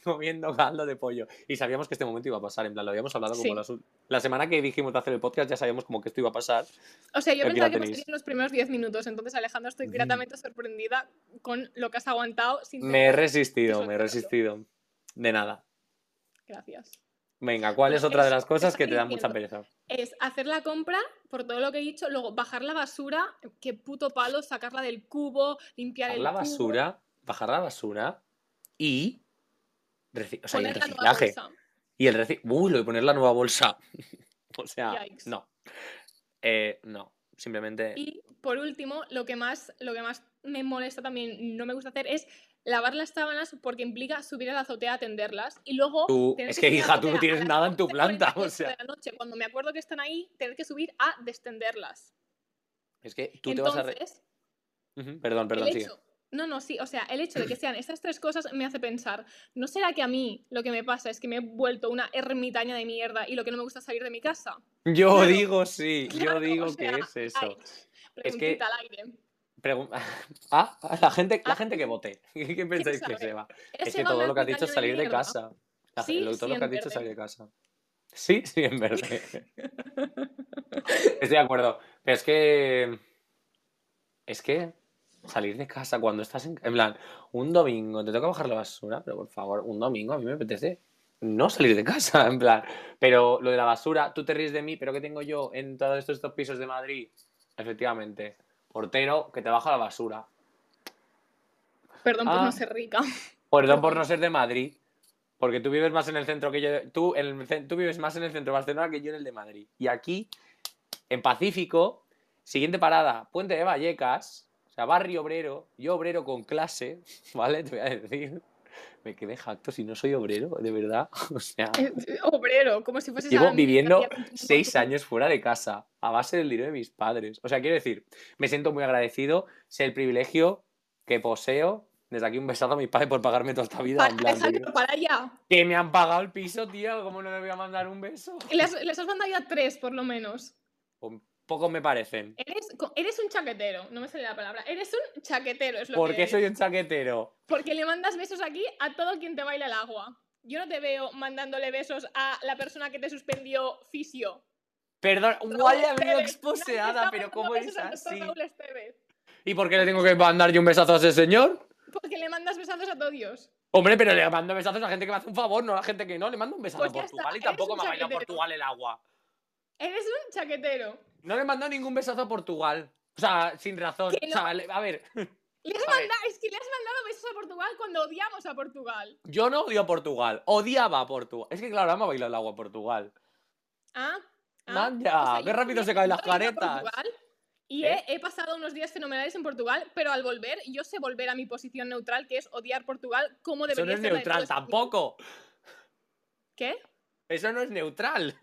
comiendo caldo de pollo. Y sabíamos que este momento iba a pasar, en plan, lo habíamos hablado como Sí. ul- la semana que dijimos de hacer el podcast, ya sabíamos como que esto iba a pasar. O sea, yo Aquí pensaba la que tenéis. pasarían los primeros 10 minutos, entonces Alejandro estoy Ujú. gratamente sorprendida con lo que has aguantado sin Me he resistido, me he resistido. De nada. Gracias. Venga, ¿cuál es otra de las cosas que te da mucha pereza? Es hacer la compra por todo lo que he dicho, luego bajar la basura, qué puto palo, sacarla del cubo, limpiar el la cubo, basura, bajar la basura y. reci- O sea, y el poner la nueva reciclaje. Y el reci... Uy, lo de poner la nueva bolsa. o sea, Yikes. no. Eh, no. Simplemente. Y por último, lo que más, lo que más me molesta también, no me gusta hacer, es lavar las sábanas porque implica subir a la azotea a tenderlas y luego... Tú- es que que, hija, tú no tienes nada en tu 11:48 planta, o de sea. la noche, cuando me acuerdo que están ahí, tener que subir a descenderlas. Es que tú te vas a. re- Entonces, Ujú, Perdón, perdón, el hecho, no, no, sí, o sea, el hecho de que sean estas tres cosas me hace pensar, ¿no será que a mí lo que me pasa es que me he vuelto una ermitaña de mierda y lo que no me gusta es salir de mi casa? Yo Claro, digo sí, Claro, yo digo o sea, que es eso. ay, preguntita al aire. Pregun- ah, a la gente, la Ah. gente que vote. ¿Qué pensáis que se va? ¿Es Es que todo lo que has dicho es salir de casa. La- Sí, lo- todo sí, lo que en has dicho es salir de casa. Sí, sí, en verde. Estoy de acuerdo. Pero es que. Es que salir de casa cuando estás en. En plan, un domingo te toca bajar la basura, pero por favor, un domingo a mí me apetece no salir de casa, en plan. Pero lo de la basura, tú te ríes de mí, pero ¿qué tengo yo en todos estos, estos pisos de Madrid? Efectivamente, portero que te baja la basura. Perdón por Ah. no ser rica. Perdón por no ser de Madrid, porque tú vives más en el centro que yo. Tú, en el tú vives más en el centro de Barcelona que yo en el de Madrid. Y aquí, en Pacífico, siguiente parada, Puente de Vallecas, sea, barrio obrero, yo obrero con clase, ¿vale? Te voy a decir. Me quedé jacto si no soy obrero, de verdad. O sea, Obrero, como si fuese llevo viviendo seis años fuera de casa, a base del dinero de mis padres. O sea, quiero decir, me siento muy agradecido, sé el privilegio que poseo. Desde aquí un besazo a mis padres por pagarme toda esta vida. en plan, Alejandro, para allá. Que me han pagado el piso, tío. ¿Cómo no le voy a mandar un beso? Les, les has mandado ya tres, por lo menos. Un poco me parecen. Eres, eres un chaquetero, no me sale la palabra. Eres un chaquetero, es lo ¿Por que qué eres. soy un chaquetero? Porque le mandas besos aquí a todo quien te baila el agua. Yo no te veo mandándole besos a la persona que te suspendió fisio. Perdón, medio Nadie exposeada, pero ¿cómo es así? ¿Y por qué le tengo que mandar yo un besazo a ese señor? Porque le mandas besazos a todos. Hombre, pero le mando besazos a gente que me hace un favor, no a la gente que no. Le mando un besazo Pues a Portugal está, y tampoco me ha bailado. Portugal el agua. Eres un chaquetero. No le mando ningún besazo a Portugal. O sea, sin razón. O sea, a ver, Le has A ver. es que le has mandado besos a Portugal cuando odiamos a Portugal. yo no odio a Portugal. Odiaba a Portugal. Es que claro, ahora me ha bailado el agua a Portugal. ¿Ah? ¿Ah? Manja, qué yo rápido también- se caen las caretas. Portugal Y ¿Eh? he, he pasado unos días fenomenales en Portugal, pero al volver, yo sé volver a mi posición neutral, que es odiar Portugal como Eso debería no es ser neutral tampoco. ¿Qué? Eso no es neutral.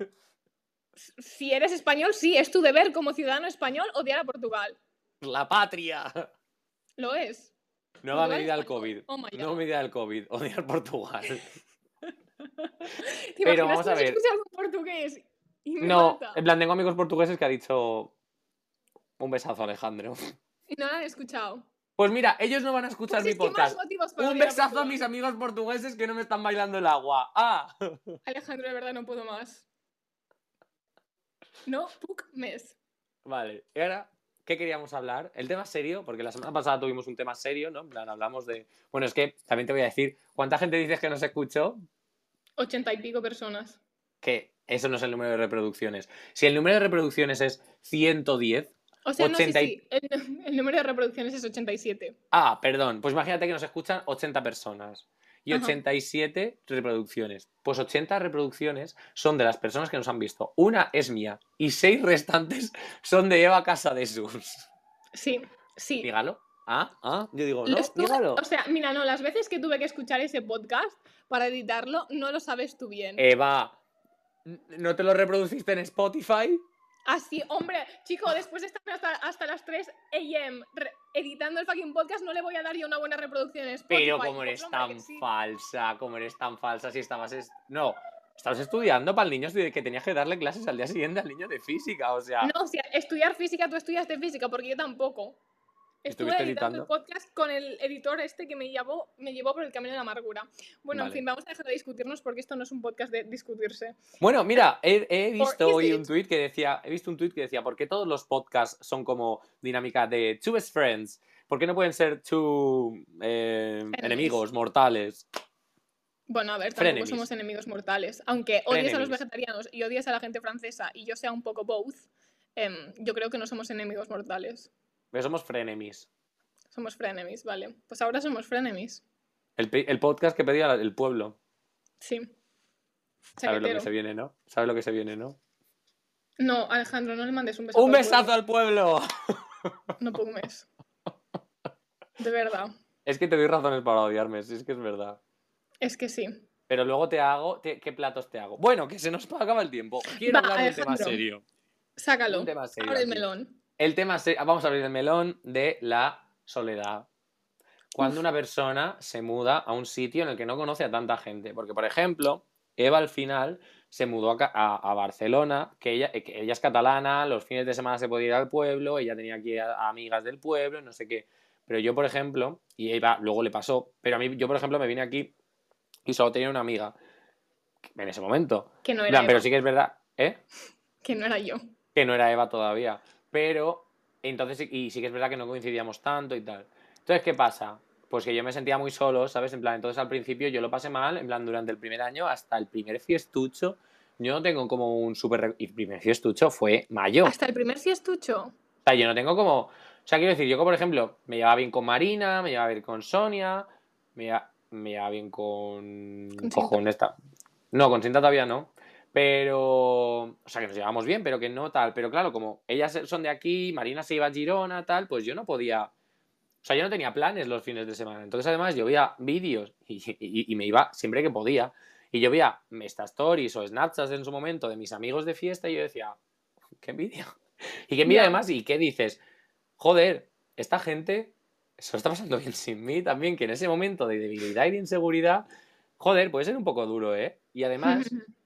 Si eres español, sí, es tu deber como ciudadano español odiar a Portugal. La patria. Lo es. Nueva medida del. COVID. Oh my God. Nueva medida del COVID. Odiar Portugal. ¿Te Pero vamos que a ver. escucha algún portugués? Y me No, mata. en plan, tengo amigos portugueses que ha dicho un besazo, Alejandro. Y no lo han escuchado. Pues mira, ellos no van a escuchar Pues mi podcast. Un besazo a Portugal. mis amigos portugueses que no me están bailando el agua. Ah, Alejandro, de verdad no puedo más. No, puc mes. vale. Y ahora, ¿qué queríamos hablar? El tema serio, porque la semana pasada tuvimos un tema serio, ¿no? En plan, hablamos de. Bueno, es que también te voy a decir, ¿cuánta gente dices que nos escuchó? Ochenta y pico personas. Que eso no es el número de reproducciones. Si el número de reproducciones es 110. O sea, no, sí, 80 y- sí. El, el número de reproducciones es 87. Ah, perdón. Pues imagínate que nos escuchan 80 personas y Ajá. 87 reproducciones. Pues 80 reproducciones son de las personas que nos han visto. Una es mía y seis restantes son de Eva Casa de Sus. Sí, sí. Dígalo. Ah, ah. Yo digo, no, dígalo. o sea, mira, no, las veces que tuve que escuchar ese podcast para editarlo, no lo sabes tú bien. Eva, ¿no te lo reproduciste en Spotify? Así, hombre, chico, después de estar hasta, hasta las 3 a.m. editando el fucking podcast, no le voy a dar yo una buena reproducción en Spotify. Pero como Pues, eres hombre, tan sí. falsa, como eres tan falsa, si estabas... est- No, estabas estudiando para el niño que tenías que darle clases al día siguiente al niño de física, o sea... No, o sea, estudiar física, tú estudiaste física, porque yo tampoco. Estuve ¿Estuviste editando editando? el podcast con el editor este que me llevó, me llevó por el camino de la amargura. Bueno, en fin, vamos a dejar de discutirnos porque esto no es un podcast de discutirse. Bueno, mira, he, he visto is hoy un tweet que decía, he visto un tweet que decía, ¿por qué todos los podcasts son como dinámica de two best friends? ¿Por qué no pueden ser two eh, enemigos mortales? Bueno, a ver, tampoco Frenemies. somos enemigos mortales. Aunque odies a los vegetarianos y odies a la gente francesa y yo sea un poco both, em, yo creo que no somos enemigos mortales. Pero somos frenemies. Somos frenemies, vale. Pues ahora somos frenemies. El, podcast que pedía el pueblo. Sí. ¿Sabes lo que se viene, no? ¿Sabes lo que se viene, no? No, Alejandro, no le mandes un beso. ¡Un besazo al pueblo! No puedo mes. De verdad. Es que te doy razones para odiarme, si es que es verdad. Es que sí. Pero luego te hago... te- ¿Qué platos te hago? Bueno, que se nos acaba el tiempo. Quiero Va, hablar de un tema serio. Sácalo. Un tema serio Abre el melón. El tema se... Vamos a abrir el melón de la soledad. Cuando una persona se muda a un sitio en el que no conoce a tanta gente. Porque, por ejemplo, Eva al final se mudó a, ca- a- a Barcelona, que ella, eh, que ella es catalana, los fines de semana se podía ir al pueblo, ella tenía aquí a, a amigas del pueblo, no sé qué. Pero yo, por ejemplo, y Eva luego le pasó, pero a mí, yo, por ejemplo, me vine aquí y solo tenía una amiga en ese momento. Que no era plan, pero sí que es verdad, ¿eh? Que no era yo. que no era Eva todavía. Pero entonces, y sí que es verdad que no coincidíamos tanto y tal. Entonces, ¿qué pasa? Pues que yo me sentía muy solo, ¿sabes? En plan, entonces al principio yo lo pasé mal, en plan, durante el primer año hasta el primer fiestucho, yo no tengo como un súper... Y el primer fiestucho fue mayo. ¿Hasta el primer fiestucho? O sea, yo no tengo como... O sea, quiero decir, yo, por ejemplo, me llevaba bien con Marina, me llevaba bien con Sonia, me llevaba, me llevaba bien con... Con con esta. No, con Cinta todavía no. Pero, o sea, que nos llevamos bien, pero que no tal. Pero claro, como ellas son de aquí, Marina se iba a Girona, tal, pues yo no podía. O sea, yo no tenía planes los fines de semana. Entonces, además, yo veía vídeos y, y- y me iba siempre que podía. Y yo veía estas stories o snapchats en su momento de mis amigos de fiesta y yo decía, qué envidia. Y qué envidia además, y qué dices, joder, esta gente se lo está pasando bien sin mí también, que en ese momento de debilidad y de inseguridad, joder, puede ser un poco duro, ¿eh? Y además,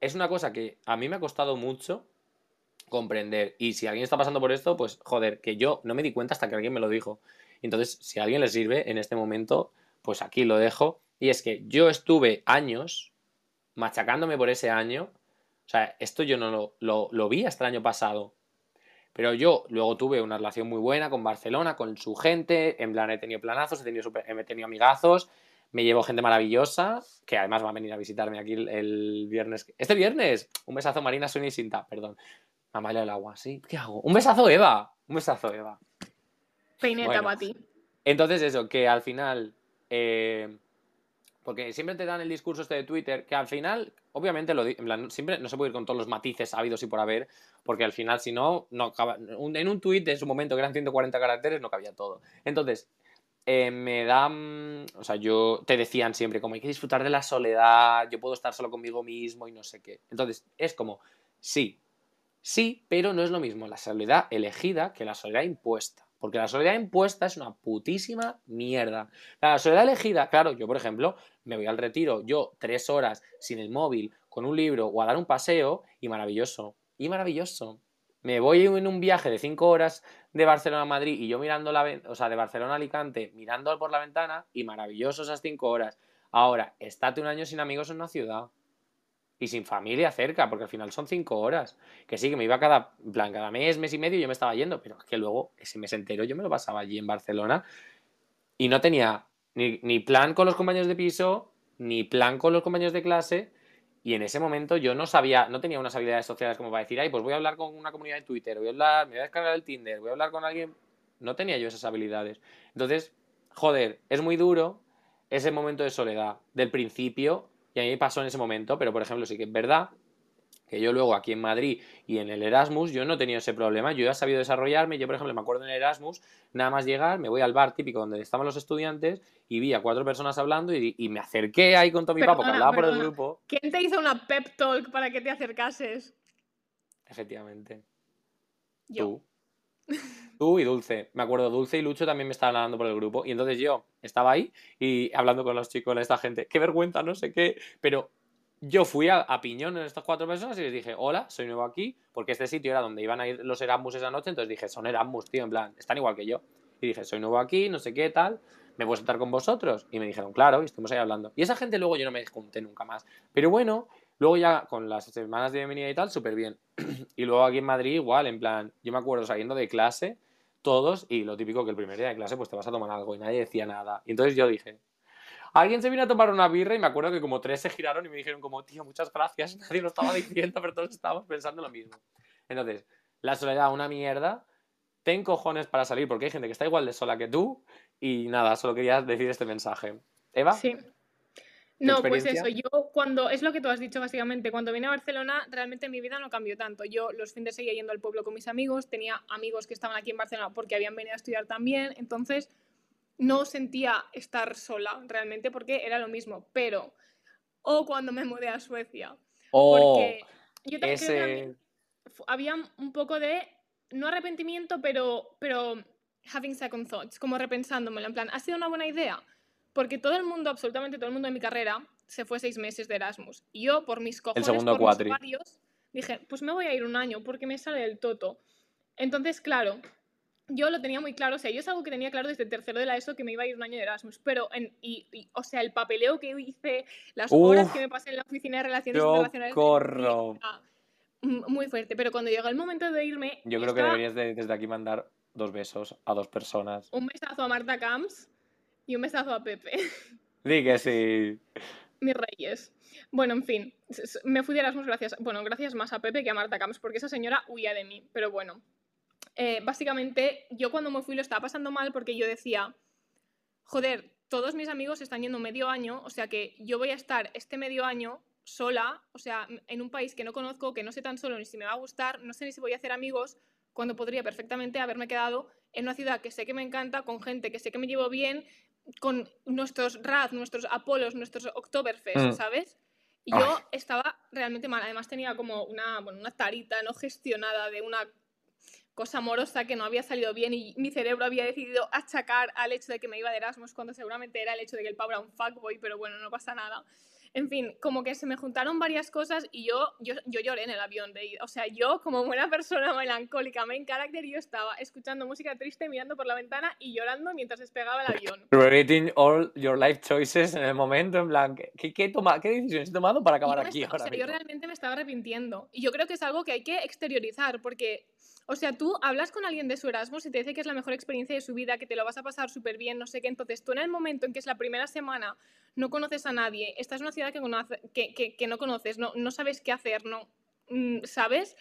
es una cosa que a mí me ha costado mucho comprender. Y si alguien está pasando por esto, pues joder, que yo no me di cuenta hasta que alguien me lo dijo. Entonces, si a alguien le sirve en este momento, pues aquí lo dejo. Y es que yo estuve años machacándome por ese año. O sea, esto yo no lo, lo, vi hasta el año pasado. Pero yo luego tuve una relación muy buena con Barcelona, con su gente. En plan, he tenido planazos, he tenido, super- he tenido amigazos. Me llevo gente maravillosa, que además va a venir a visitarme aquí el, el viernes. Este viernes, un besazo Marina, Sonia y Sinta, perdón. Amalia el agua, ¿sí? ¿Qué hago? Un besazo Eva. Un besazo Eva. Peineta Bueno. para ti. Entonces eso, que al final, eh, porque siempre te dan el discurso este de Twitter, que al final, obviamente, lo en plan, siempre no se puede ir con todos los matices habidos y por haber, porque al final, si no, no acaba- en un tweet de su momento que eran 140 caracteres no cabía todo. Entonces, eh, me dan, o sea, yo te decían siempre como hay que disfrutar de la soledad, yo puedo estar solo conmigo mismo y no sé qué. Entonces, es como, sí, sí, pero no es lo mismo la soledad elegida que la soledad impuesta. Porque la soledad impuesta es una putísima mierda. La soledad elegida, claro, yo por ejemplo, me voy al retiro, yo tres horas sin el móvil, con un libro o a dar un paseo y maravilloso. Y maravilloso. Me voy en un viaje de cinco horas de Barcelona a Madrid y yo mirando la, o sea, de Barcelona a Alicante, mirando por la ventana y maravilloso esas cinco horas. Ahora, estate un año sin amigos en una ciudad y sin familia cerca, porque al final son cinco horas. Que sí, que me iba cada, plan, cada mes, mes y medio yo me estaba yendo, pero es que luego ese mes entero yo me lo pasaba allí en Barcelona y no tenía ni plan con los compañeros de piso, ni plan con los compañeros de clase. Y en ese momento yo no sabía, no tenía unas habilidades sociales como para decir, ay, pues voy a hablar con una comunidad de Twitter, voy a hablar, me voy a descargar el Tinder, voy a hablar con alguien. No tenía yo esas habilidades. Entonces, joder, es muy duro ese momento de soledad del principio, y a mí me pasó en ese momento, pero por ejemplo, sí que es verdad que yo luego aquí en Madrid y en el Erasmus yo no he tenido ese problema, yo he sabido desarrollarme, yo por ejemplo me acuerdo en el Erasmus, nada más llegar, me voy al bar típico donde estaban los estudiantes y vi a cuatro personas hablando y, y me acerqué ahí con todo mi papo que Perdona, hablaba por el grupo. ¿Quién te hizo una pep talk para que te acercases? Efectivamente. Yo. Tú. Tú y Dulce. Me acuerdo, Dulce y Lucho también me estaban hablando por el grupo. Y entonces yo estaba ahí y hablando con los chicos, esta gente. Qué vergüenza, no sé qué. Pero yo fui a, a piñón en estas cuatro personas y les dije, hola, soy nuevo aquí. Porque este sitio era donde iban a ir los Erasmus esa noche. Entonces dije, son Erasmus, tío, en plan, están igual que yo. Y dije, soy nuevo aquí, no sé qué, tal. ¿Me puedo sentar con vosotros? Y me dijeron, claro, y estuvimos ahí hablando. Y esa gente luego yo no me junté nunca más. Pero bueno, luego ya con las semanas de bienvenida y tal, súper bien. Y luego aquí en Madrid igual, en plan, yo me acuerdo saliendo de clase, todos, y lo típico que el primer día de clase pues te vas a tomar algo y nadie decía nada. Y entonces yo dije, alguien se vino a tomar una birra y me acuerdo que como tres se giraron y me dijeron como, tío, muchas gracias, nadie lo estaba diciendo, pero todos estábamos pensando lo mismo. Entonces, la soledad, una mierda, ten cojones para salir porque hay gente que está igual de sola que tú y nada, solo quería decir este mensaje. Eva, Sí. No, pues eso, yo cuando, es lo que tú has dicho básicamente, cuando vine a Barcelona realmente mi vida no cambió tanto. Yo los fines seguía yendo al pueblo con mis amigos, tenía amigos que estaban aquí en Barcelona porque habían venido a estudiar también, entonces no sentía estar sola realmente porque era lo mismo, pero, o cuando me mudé a Suecia, oh, porque yo también creo que ese... también fu- había un poco de, no arrepentimiento, pero, pero having second thoughts, como repensándomelo, en plan, ¿ha sido una buena idea? Porque todo el mundo, absolutamente todo el mundo de mi carrera, se fue seis meses de Erasmus. Y yo, por mis cojones, segundo por mis varios, dije, pues me voy a ir un año porque me sale del toto. Entonces, claro, yo lo tenía muy claro, o sea, yo es algo que tenía claro desde tercero de la ESO que me iba a ir un año de Erasmus, pero, en, y, y, o sea, el papeleo que hice, las horas Uf, que me pasé en la oficina de relaciones internacionales, de vida, muy fuerte. Pero cuando llegó el momento de irme. Yo creo que deberías desde aquí mandar dos besos a dos personas. Un besazo a Marta Camps y un besazo a Pepe. Di que sí. Mis reyes. Bueno, en fin, me fui de Erasmus gracias, bueno, gracias más a Pepe que a Marta Camps, porque esa señora huía de mí, pero bueno. Eh, básicamente, yo cuando me fui lo estaba pasando mal porque yo decía, joder, todos mis amigos están yendo medio año, o sea que yo voy a estar este medio año sola, o sea, en un país que no conozco, que no sé tan solo ni si me va a gustar, no sé ni si voy a hacer amigos, cuando podría perfectamente haberme quedado en una ciudad que sé que me encanta, con gente que sé que me llevo bien, con nuestros Raz, nuestros Apolos, nuestros Oktoberfest, mm. ¿sabes? Y yo estaba realmente mal. Además tenía como una, bueno, una tarita no gestionada de una cosa amorosa que no había salido bien y mi cerebro había decidido achacar al hecho de que me iba de Erasmus cuando seguramente era el hecho de que el Pau era un fuckboy, pero bueno, no pasa nada. En fin, como que se me juntaron varias cosas y yo, yo, yo lloré en el avión de ir. O sea, yo, como buena persona melancólica, main character, yo estaba escuchando música triste, mirando por la ventana y llorando mientras despegaba el avión. Regretting all your life choices en el momento, en plan, ¿qué, qué, toma, qué decisiones he tomado para acabar aquí ahora? O sea, yo realmente me estaba arrepintiendo. Y yo creo que es algo que hay que exteriorizar porque o sea, tú hablas con alguien de su Erasmus y te dice que es la mejor experiencia de su vida, que te lo vas a pasar súper bien, no sé qué. Entonces, tú en el momento en que es la primera semana, no conoces a nadie, estás en una ciudad que, que, no conoces, no, no sabes qué hacer, no mm, ¿sabes?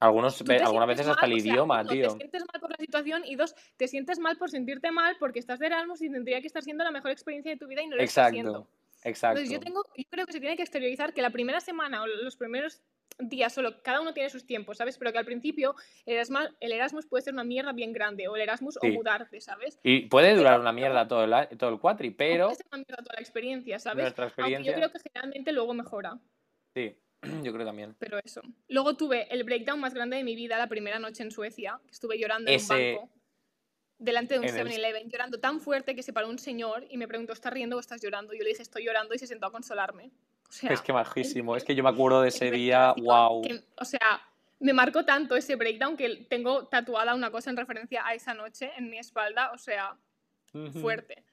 Algunos, algunas veces hasta el idioma, tío. Te sientes mal por la situación y dos, te sientes mal por sentirte mal porque estás de Erasmus y tendría que estar siendo la mejor experiencia de tu vida y no lo estás haciendo. Exacto. Entonces yo, tengo, yo creo que se tiene que exteriorizar que la primera semana o los primeros días solo, cada uno tiene sus tiempos, ¿sabes? Pero que al principio el Erasmus, el Erasmus puede ser una mierda bien grande, o el Erasmus o mudarte, ¿sabes? Y puede durar una mierda todo el, todo el cuatri, pero... Puede ser una mierda toda la experiencia, ¿sabes? Experiencia... Aunque yo creo que generalmente luego mejora. Sí, yo creo también. Pero eso. Luego tuve el breakdown más grande de mi vida la primera noche en Suecia, que estuve llorando en un banco delante de un 7-Eleven, llorando tan fuerte que se paró un señor y me preguntó, ¿estás riendo o estás llorando? Yo le dije, estoy llorando y se sentó a consolarme es que majísimo, es que yo me acuerdo de ese día, wow. o sea, me marcó tanto ese breakdown que tengo tatuada una cosa en referencia a esa noche en mi espalda, o sea, fuerte.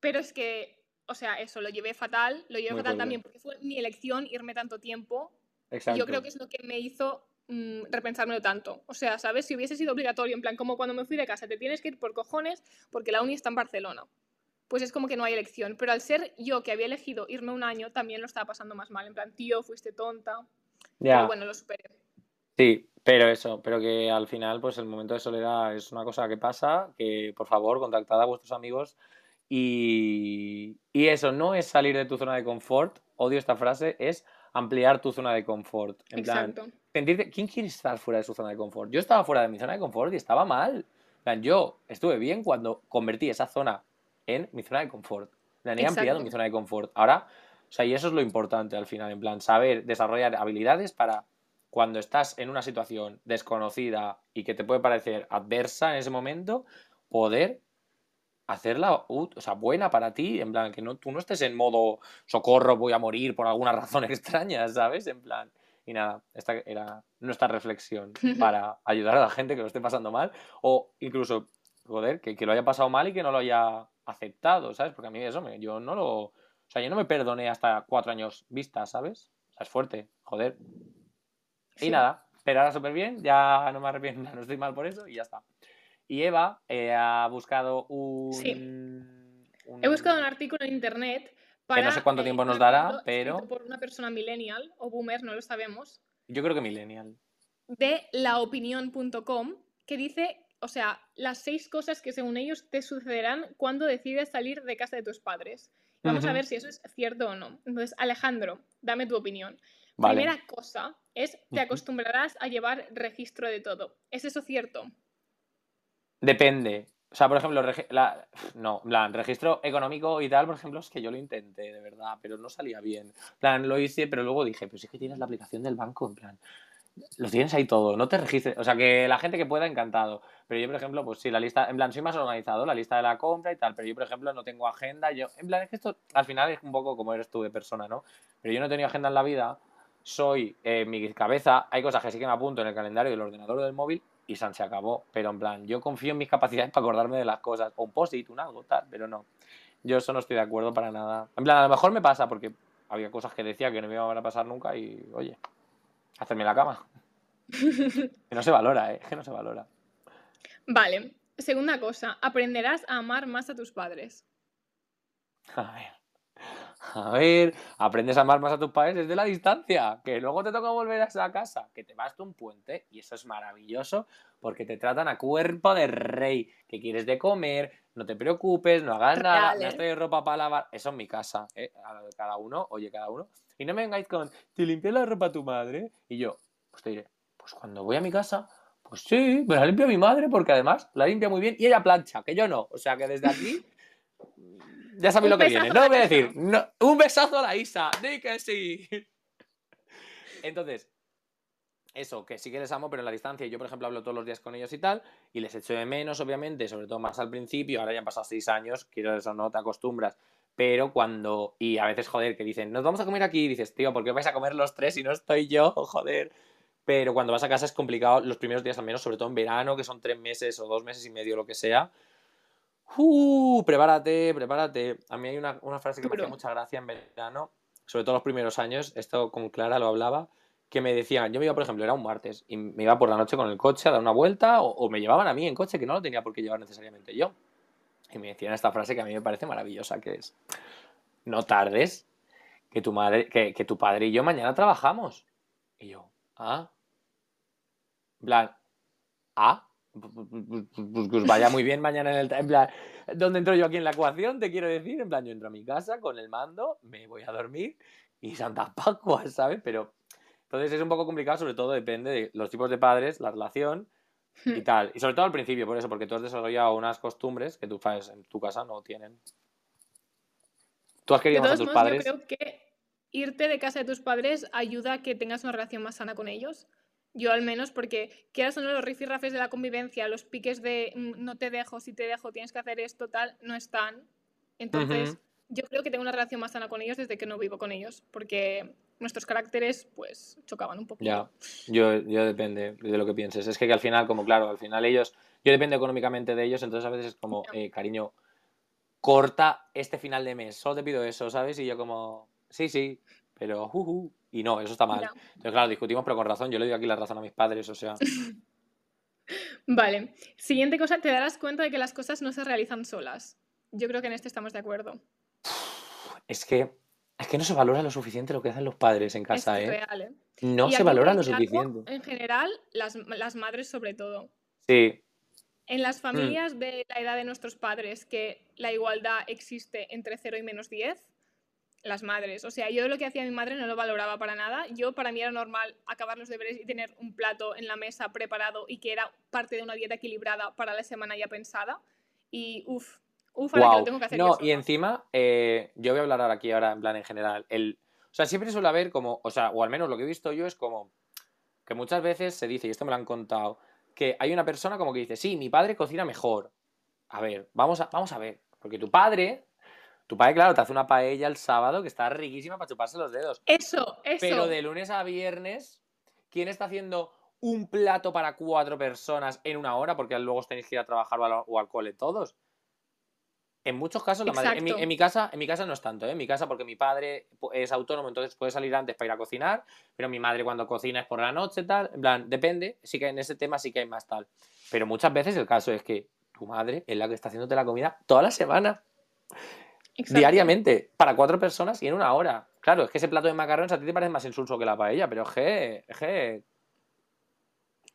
Pero es que, o sea, eso, lo llevé fatal, lo llevé fatal también porque fue mi elección irme tanto tiempo. Exacto. Y yo creo que es lo que me hizo mm, repensármelo tanto. O sea, ¿sabes? Si hubiese sido obligatorio, en plan, como cuando me fui de casa, te tienes que ir por cojones porque la uni está en Barcelona pues es como que no hay elección. Pero al ser yo que había elegido irme un año, también lo estaba pasando más mal. En plan, tío, fuiste tonta. Ya. Pero bueno, lo superé. Sí, pero eso, pero que al final, pues el momento de soledad es una cosa que pasa, que por favor, contactad a vuestros amigos. Y, y eso no es salir de tu zona de confort, odio esta frase, es ampliar tu zona de confort. En Exacto. Plan, sentirte, ¿quién quiere estar fuera de su zona de confort? Yo estaba fuera de mi zona de confort y estaba mal. En plan, yo estuve bien cuando convertí esa zona en mi zona de confort. La he ampliado mi zona de confort. Ahora, o sea, y eso es lo importante al final, en plan, saber desarrollar habilidades para cuando estás en una situación desconocida y que te puede parecer adversa en ese momento, poder hacerla o sea, buena para ti, en plan, que no, tú no estés en modo socorro, voy a morir por alguna razón extraña, ¿sabes? En plan, y nada, esta era nuestra reflexión para ayudar a la gente que lo esté pasando mal o incluso, joder, que, que lo haya pasado mal y que no lo haya aceptado, ¿sabes? Porque a mí eso, yo no lo... O sea, yo no me perdoné hasta cuatro años vista, ¿sabes? O sea, es fuerte, joder. Y nada, pero ahora súper bien, ya no me arrepiento, no estoy mal por eso y ya está. Y Eva eh, ha buscado un, sí. He buscado un artículo en internet para... Que no sé cuánto tiempo nos dará, pero... Por una persona millennial o boomer, no lo sabemos. Yo creo que millennial. De laopinión.com, que dice o sea, las seis cosas que según ellos te sucederán cuando decides salir de casa de tus padres. Vamos a ver si eso es cierto o no. Entonces, Alejandro, dame tu opinión. Primera cosa es, te acostumbrarás a llevar registro de todo. ¿Es eso cierto? Depende. O sea, por ejemplo, la... no, plan, registro económico y tal, por ejemplo, es que yo lo intenté, de verdad, pero no salía bien. plan, lo hice, pero luego dije, pues es que tienes la aplicación del banco, en plan, lo tienes ahí todo, no te registres. O sea, que la gente que pueda, encantado. Pero yo, por ejemplo, pues sí, la lista, en plan, soy más organizado, la lista de la compra y tal, pero yo, por ejemplo, no tengo agenda. Yo, en plan, es que esto al final es un poco como eres tú de persona, ¿no? Pero yo no he tenido agenda en la vida, soy, eh, mi cabeza, hay cosas que sí que me apunto en el calendario del ordenador o del móvil y se acabó. Pero en plan, yo confío en mis capacidades para acordarme de las cosas. O un post-it, un algo, tal, pero no. Yo eso no estoy de acuerdo para nada. En plan, a lo mejor me pasa porque había cosas que decía que no me iban a pasar nunca y, oye, Hacerme la cama. que no se valora, ¿eh? Que no se valora. Vale. Segunda cosa, aprenderás a amar más a tus padres. A ver. A ver, aprendes a amar más a tus padres desde la distancia, que luego te toca volver a esa casa, que te vas de un puente y eso es maravilloso porque te tratan a cuerpo de rey, que quieres de comer, no te preocupes, no hagas nada, no estoy de ropa para lavar, eso es mi casa, ¿eh? cada uno, oye, cada uno. Y no me vengáis con, ¿te limpias la ropa tu madre? Y yo, pues te diré, pues cuando voy a mi casa, pues sí, me la limpia mi madre porque además la limpia muy bien y ella plancha, que yo no. O sea que desde aquí ya sabéis lo que viene. No voy a decir, un besazo a la Isa, di que sí. Entonces, eso, que sí que les amo, pero en la distancia. Yo, por ejemplo, hablo todos los días con ellos y tal, y les echo de menos, obviamente, sobre todo más al principio. Ahora ya han pasado seis años, quiero eso, no te acostumbras. Pero cuando. Y a veces, joder, que dicen, nos vamos a comer aquí, y dices, tío, ¿por qué vais a comer los tres y no estoy yo? Joder. Pero cuando vas a casa es complicado los primeros días al menos, sobre todo en verano, que son tres meses o dos meses y medio, lo que sea. Uh, prepárate, prepárate. A mí hay una, frase que me hacía mucha gracia en verano, sobre todo los primeros años, esto con Clara lo hablaba, que me decían, yo me iba, por ejemplo, era un martes, y me iba por la noche con el coche a dar una vuelta, o, me llevaban a mí en coche, que no lo tenía por qué llevar necesariamente yo. Y me decían esta frase que a mí me parece maravillosa, que es, no tardes, que tu madre, que, que tu padre y yo mañana trabajamos. Y yo, ah, plan, ah, pues, pues, vaya muy bien mañana en el... En plan, ¿dónde entro yo aquí en la ecuación? Te quiero decir, en plan, yo entro a mi casa con el mando, me voy a dormir y Santa Pascua, ¿sabes? Pero entonces es un poco complicado, sobre todo depende de los tipos de padres, la relación y hmm. tal. Y sobre todo al principio, por eso, porque tú has desarrollado unas costumbres que tú en tu casa no tienen. Tú has querido más a tus padres. Yo creo que irte de casa de tus padres ayuda a que tengas una relación más sana con ellos. Yo al menos, porque quieras o no, los rifirrafes de la convivencia, los piques de mm, no te dejo, si te dejo, tienes que hacer esto, tal, no están. Entonces, yo creo que tengo una relación más sana con ellos desde que no vivo con ellos, porque nuestros caracteres, pues, chocaban un poco. Ya, yo, yo depende de lo que pienses. Es que, al final, como claro, al final ellos, yo dependo económicamente de ellos, entonces a veces es como, eh, cariño, corta este final de mes, solo te pido eso, ¿sabes? Y yo como, sí, sí, pero, uh, y no, eso está mal. Entonces, claro, discutimos, pero con razón. Yo le doy aquí la razón a mis padres, o sea. vale. Siguiente cosa, te darás cuenta de que las cosas no se realizan solas. Yo creo que en este estamos de acuerdo. Es que, es que no se valora lo suficiente lo que hacen los padres en casa, es ¿eh? Real, ¿eh? No se valora lo suficiente. En general, las, madres sobre todo. Sí. En las mm. familias de la edad de nuestros padres, que la igualdad existe entre 0 y menos 10, las madres. O sea, yo lo que hacía mi madre no lo valoraba para nada. Yo, para mí era normal acabar los deberes y tener un plato en la mesa preparado y que era parte de una dieta equilibrada para la semana ya pensada. Y uff, uff, ahora que lo tengo que hacer. No, y encima, eh, yo voy a hablar ahora aquí, ahora en plan en general. El, o sea, siempre suele haber como, o sea, o al menos lo que he visto yo es como que muchas veces se dice, y esto me lo han contado, que hay una persona como que dice, sí, mi padre cocina mejor. A ver, vamos a, vamos a ver, porque tu padre tu padre, claro, te hace una paella el sábado que está riquísima para chuparse los dedos. Eso, eso. Pero de lunes a viernes, ¿quién está haciendo un plato para cuatro personas en una hora? Porque luego os tenéis que ir a trabajar o al, cole todos. En muchos casos, la madre, en, mi, casa, en mi casa no es tanto, ¿eh? En mi casa, porque mi padre es autónomo, entonces puede salir antes para ir a cocinar, pero mi madre cuando cocina es por la noche, tal. En plan, depende, sí que en ese tema sí que hay más tal. Pero muchas veces el caso es que tu madre es la que está haciéndote la comida toda la semana diariamente para cuatro personas y en una hora. Claro, es que ese plato de macarrones a ti te parece más insulso que la paella, pero es que,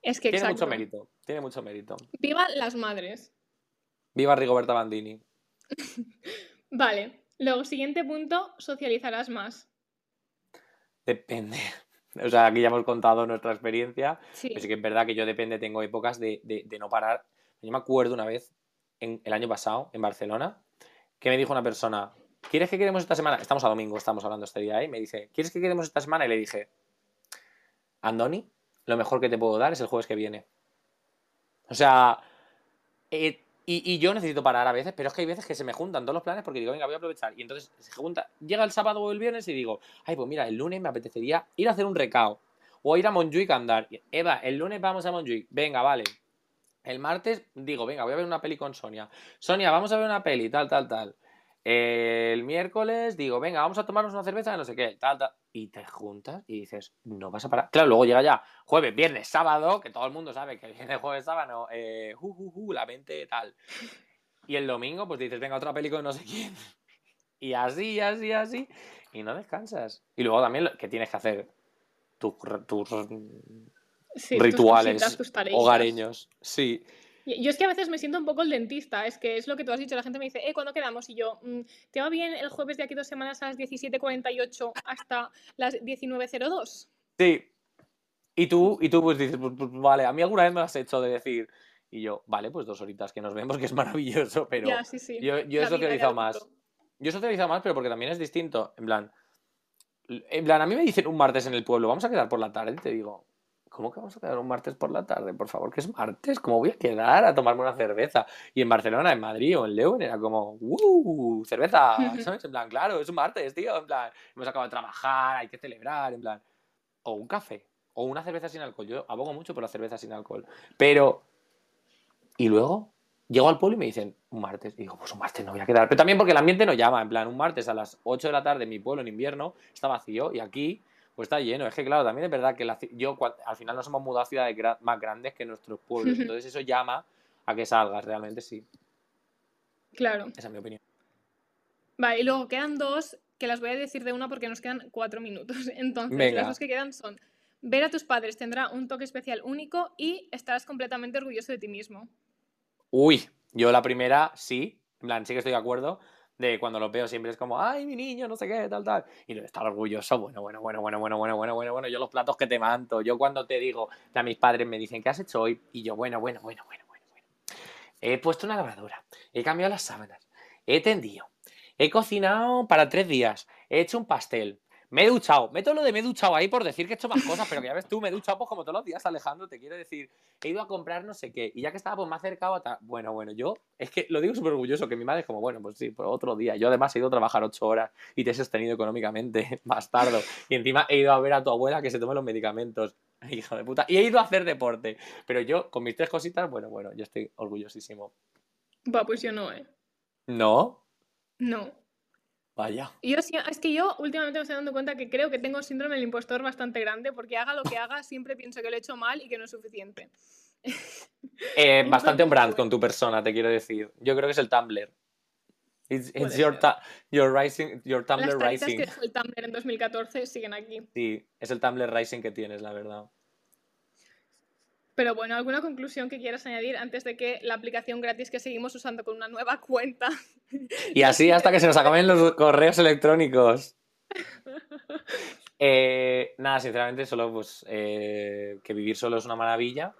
es que tiene mucho mérito, tiene mucho mérito. Viva las madres. Viva Rigoberta Bandini. vale, luego siguiente punto, socializarás más. Depende. O sea, aquí ya hemos contado nuestra experiencia. Sí. Pero sí que es verdad que yo depende, tengo épocas de, de no parar. Yo me acuerdo una vez, en, el año pasado, en Barcelona, que me dijo una persona, ¿quieres que queremos esta semana? Estamos a domingo, estamos hablando este día, ¿eh? Me dice, ¿quieres que queremos esta semana? Y le dije, Andoni, lo mejor que te puedo dar es el jueves que viene. O sea, eh, y, yo necesito parar a veces, pero es que hay veces que se me juntan todos los planes porque digo, venga, voy a aprovechar. Y entonces se junta, llega el sábado o el viernes y digo, ay, pues mira, el lunes me apetecería ir a hacer un recao o ir a Montjuic a andar. Eva, el lunes vamos a Montjuic. Venga, vale. El martes digo, venga, voy a ver una peli con Sonia. Sonia, vamos a ver una peli, tal, tal, tal. El miércoles digo, venga, vamos a tomarnos una cerveza, no sé qué, tal, tal. Y te juntas y dices, no vas a parar. Claro, luego llega ya jueves, viernes, sábado, que todo el mundo sabe que viene jueves, sábado, eh, la mente, tal. Y el domingo, pues dices, venga, otra película de no sé quién. Y así, así, así. Y no descansas. Y luego también, ¿qué tienes que hacer? Tus, rituales hogareños. Sí. Yo es que a veces me siento un poco el dentista, es que es lo que tú has dicho, la gente me dice, eh, ¿cuándo quedamos? Y yo, mm, ¿te va bien el jueves de aquí dos semanas a las 17.48 hasta las 19.02? Sí. Y tú, y tú pues dices, pues, pues, vale, a mí alguna vez me lo has hecho de decir, y yo, vale, pues dos horitas que nos vemos, que es maravilloso, pero yo, yo he socializado más. Yo he socializado más, pero porque también es distinto, en plan, en plan, a mí me dicen un martes en el pueblo, vamos a quedar por la tarde, y te digo, ¿Cómo que vamos a quedar un martes por la tarde? Por favor, que es martes. ¿Cómo voy a quedar a tomarme una cerveza? Y en Barcelona, en Madrid o en León era como, ¡uh! Cerveza, ¿sabes? En plan, claro, es un martes, tío. En plan, hemos acabado de trabajar, hay que celebrar, en plan. O un café, o una cerveza sin alcohol. Yo abogo mucho por la cerveza sin alcohol. Pero. Y luego, llego al pueblo y me dicen, un martes. Y digo, pues un martes no voy a quedar. Pero también porque el ambiente no llama. En plan, un martes a las 8 de la tarde en mi pueblo en invierno está vacío y aquí pues está lleno. Es que, claro, también es verdad que yo al final nos hemos mudado a ciudades más grandes que nuestros pueblos. Entonces eso llama a que salgas, realmente sí. Claro. Esa es mi opinión. Vale, y luego quedan dos que las voy a decir de una porque nos quedan cuatro minutos. Entonces, las dos que quedan son ver a tus padres tendrá un toque especial único y estarás completamente orgulloso de ti mismo. Uy, yo la primera sí, en plan, sí que estoy de acuerdo de cuando lo veo siempre es como, ay, mi niño, no sé qué, tal, tal. Y estar orgulloso, bueno, bueno, bueno, bueno, bueno, bueno, bueno, bueno, bueno, yo los platos que te manto, yo cuando te digo, a mis padres me dicen, ¿qué has hecho hoy? Y yo, bueno, bueno, bueno, bueno, bueno, bueno. He puesto una lavadora, he cambiado las sábanas, he tendido, he cocinado para tres días, he hecho un pastel, me he duchado. Meto lo de me he duchado ahí por decir que he hecho más cosas, pero que ya ves tú, me he duchado pues como todos los días, Alejandro, te quiero decir. He ido a comprar no sé qué. Y ya que estaba pues más acercado a... Bueno, bueno, yo es que lo digo súper orgulloso, que mi madre es como, bueno, pues sí, pues otro día. Yo además he ido a trabajar ocho horas y te he sostenido económicamente más tarde. Y encima he ido a ver a tu abuela que se tome los medicamentos. Hijo de puta. Y he ido a hacer deporte. Pero yo, con mis tres cositas, bueno, bueno, yo estoy orgullosísimo. Va, pues yo no, ¿eh? ¿No? No. Vaya. Yo, es que yo últimamente me estoy dando cuenta que creo que tengo síndrome del impostor bastante grande porque haga lo que haga, siempre pienso que lo he hecho mal y que no es suficiente. Eh, bastante un brand con tu persona, te quiero decir. Yo creo que es el Tumblr. It's, your, your, rising, your Tumblr Las rising. que es el Tumblr en 2014 siguen aquí. Sí, es el Tumblr rising que tienes, la verdad. Pero bueno, ¿alguna conclusión que quieras añadir antes de que la aplicación gratis que seguimos usando con una nueva cuenta? Y así hasta que se nos acaben los correos electrónicos. Eh, nada, sinceramente, solo pues eh, que vivir solo es una maravilla.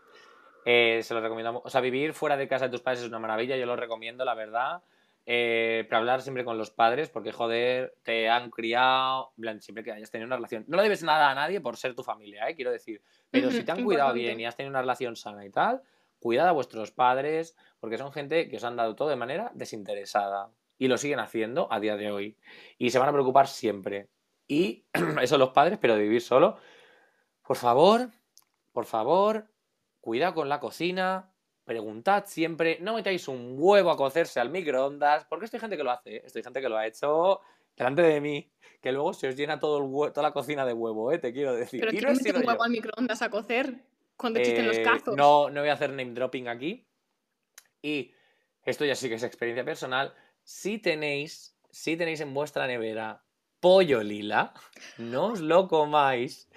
Eh, se lo recomiendo. O sea, vivir fuera de casa de tus padres es una maravilla, yo lo recomiendo, la verdad. Eh, para hablar siempre con los padres, porque joder, te han criado, siempre que hayas tenido una relación. No le debes nada a nadie por ser tu familia, ¿eh? quiero decir. Pero si te han cuidado bien y has tenido una relación sana y tal, cuidad a vuestros padres, porque son gente que os han dado todo de manera desinteresada. Y lo siguen haciendo a día de hoy. Y se van a preocupar siempre. Y eso los padres, pero de vivir solo. Por favor, por favor, cuida con la cocina, preguntad siempre, no metáis un huevo a cocerse al microondas, porque estoy gente que lo hace, ¿eh? estoy gente que lo ha hecho delante de mí, que luego se os llena todo el toda la cocina de huevo, ¿eh? te quiero decir. ¿Pero quién mete un huevo al microondas a cocer cuando existen los eh, cazos? No, no voy a hacer name dropping aquí. Y esto ya sí que es experiencia personal. Si tenéis, si tenéis en vuestra nevera pollo lila, no os lo comáis,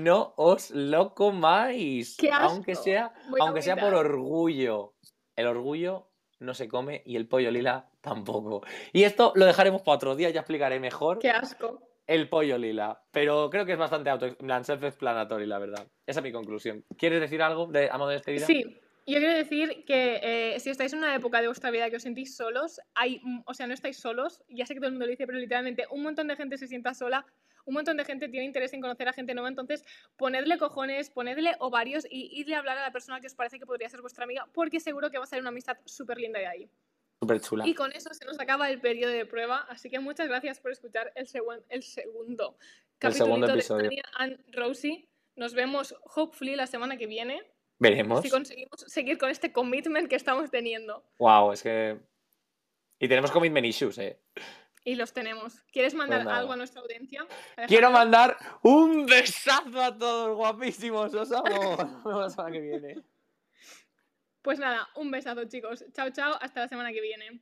no os lo comáis, aunque sea, aunque sea por orgullo. El orgullo no se come y el pollo lila tampoco. Y esto lo dejaremos para otro día, ya explicaré mejor. Qué asco. El pollo lila, pero creo que es bastante auto self-explanatory, la verdad. Esa es mi conclusión. ¿Quieres decir algo de, a modo de despedida? Sí, yo quiero decir que eh, si estáis en una época de vuestra vida que os sentís solos, hay, o sea, no estáis solos, ya sé que todo el mundo lo dice, pero literalmente un montón de gente se sienta sola, un montón de gente tiene interés en conocer a gente nueva, entonces ponedle cojones, ponedle ovarios y idle a hablar a la persona que os parece que podría ser vuestra amiga, porque seguro que va a ser una amistad súper linda de ahí. Súper chula. Y con eso se nos acaba el periodo de prueba, así que muchas gracias por escuchar el, el segundo capítulo de Tania and Rosie. Nos vemos, hopefully, la semana que viene. Veremos. Si conseguimos seguir con este commitment que estamos teniendo. Wow, es que Y tenemos commitment issues, ¿eh? Y los tenemos. ¿Quieres mandar Pues algo a nuestra audiencia? Quiero mandar un besazo a todos, guapísimos. Os amo. Nos vemos la semana que viene. Pues nada, un besazo, chicos. Chao, chao. Hasta la semana que viene.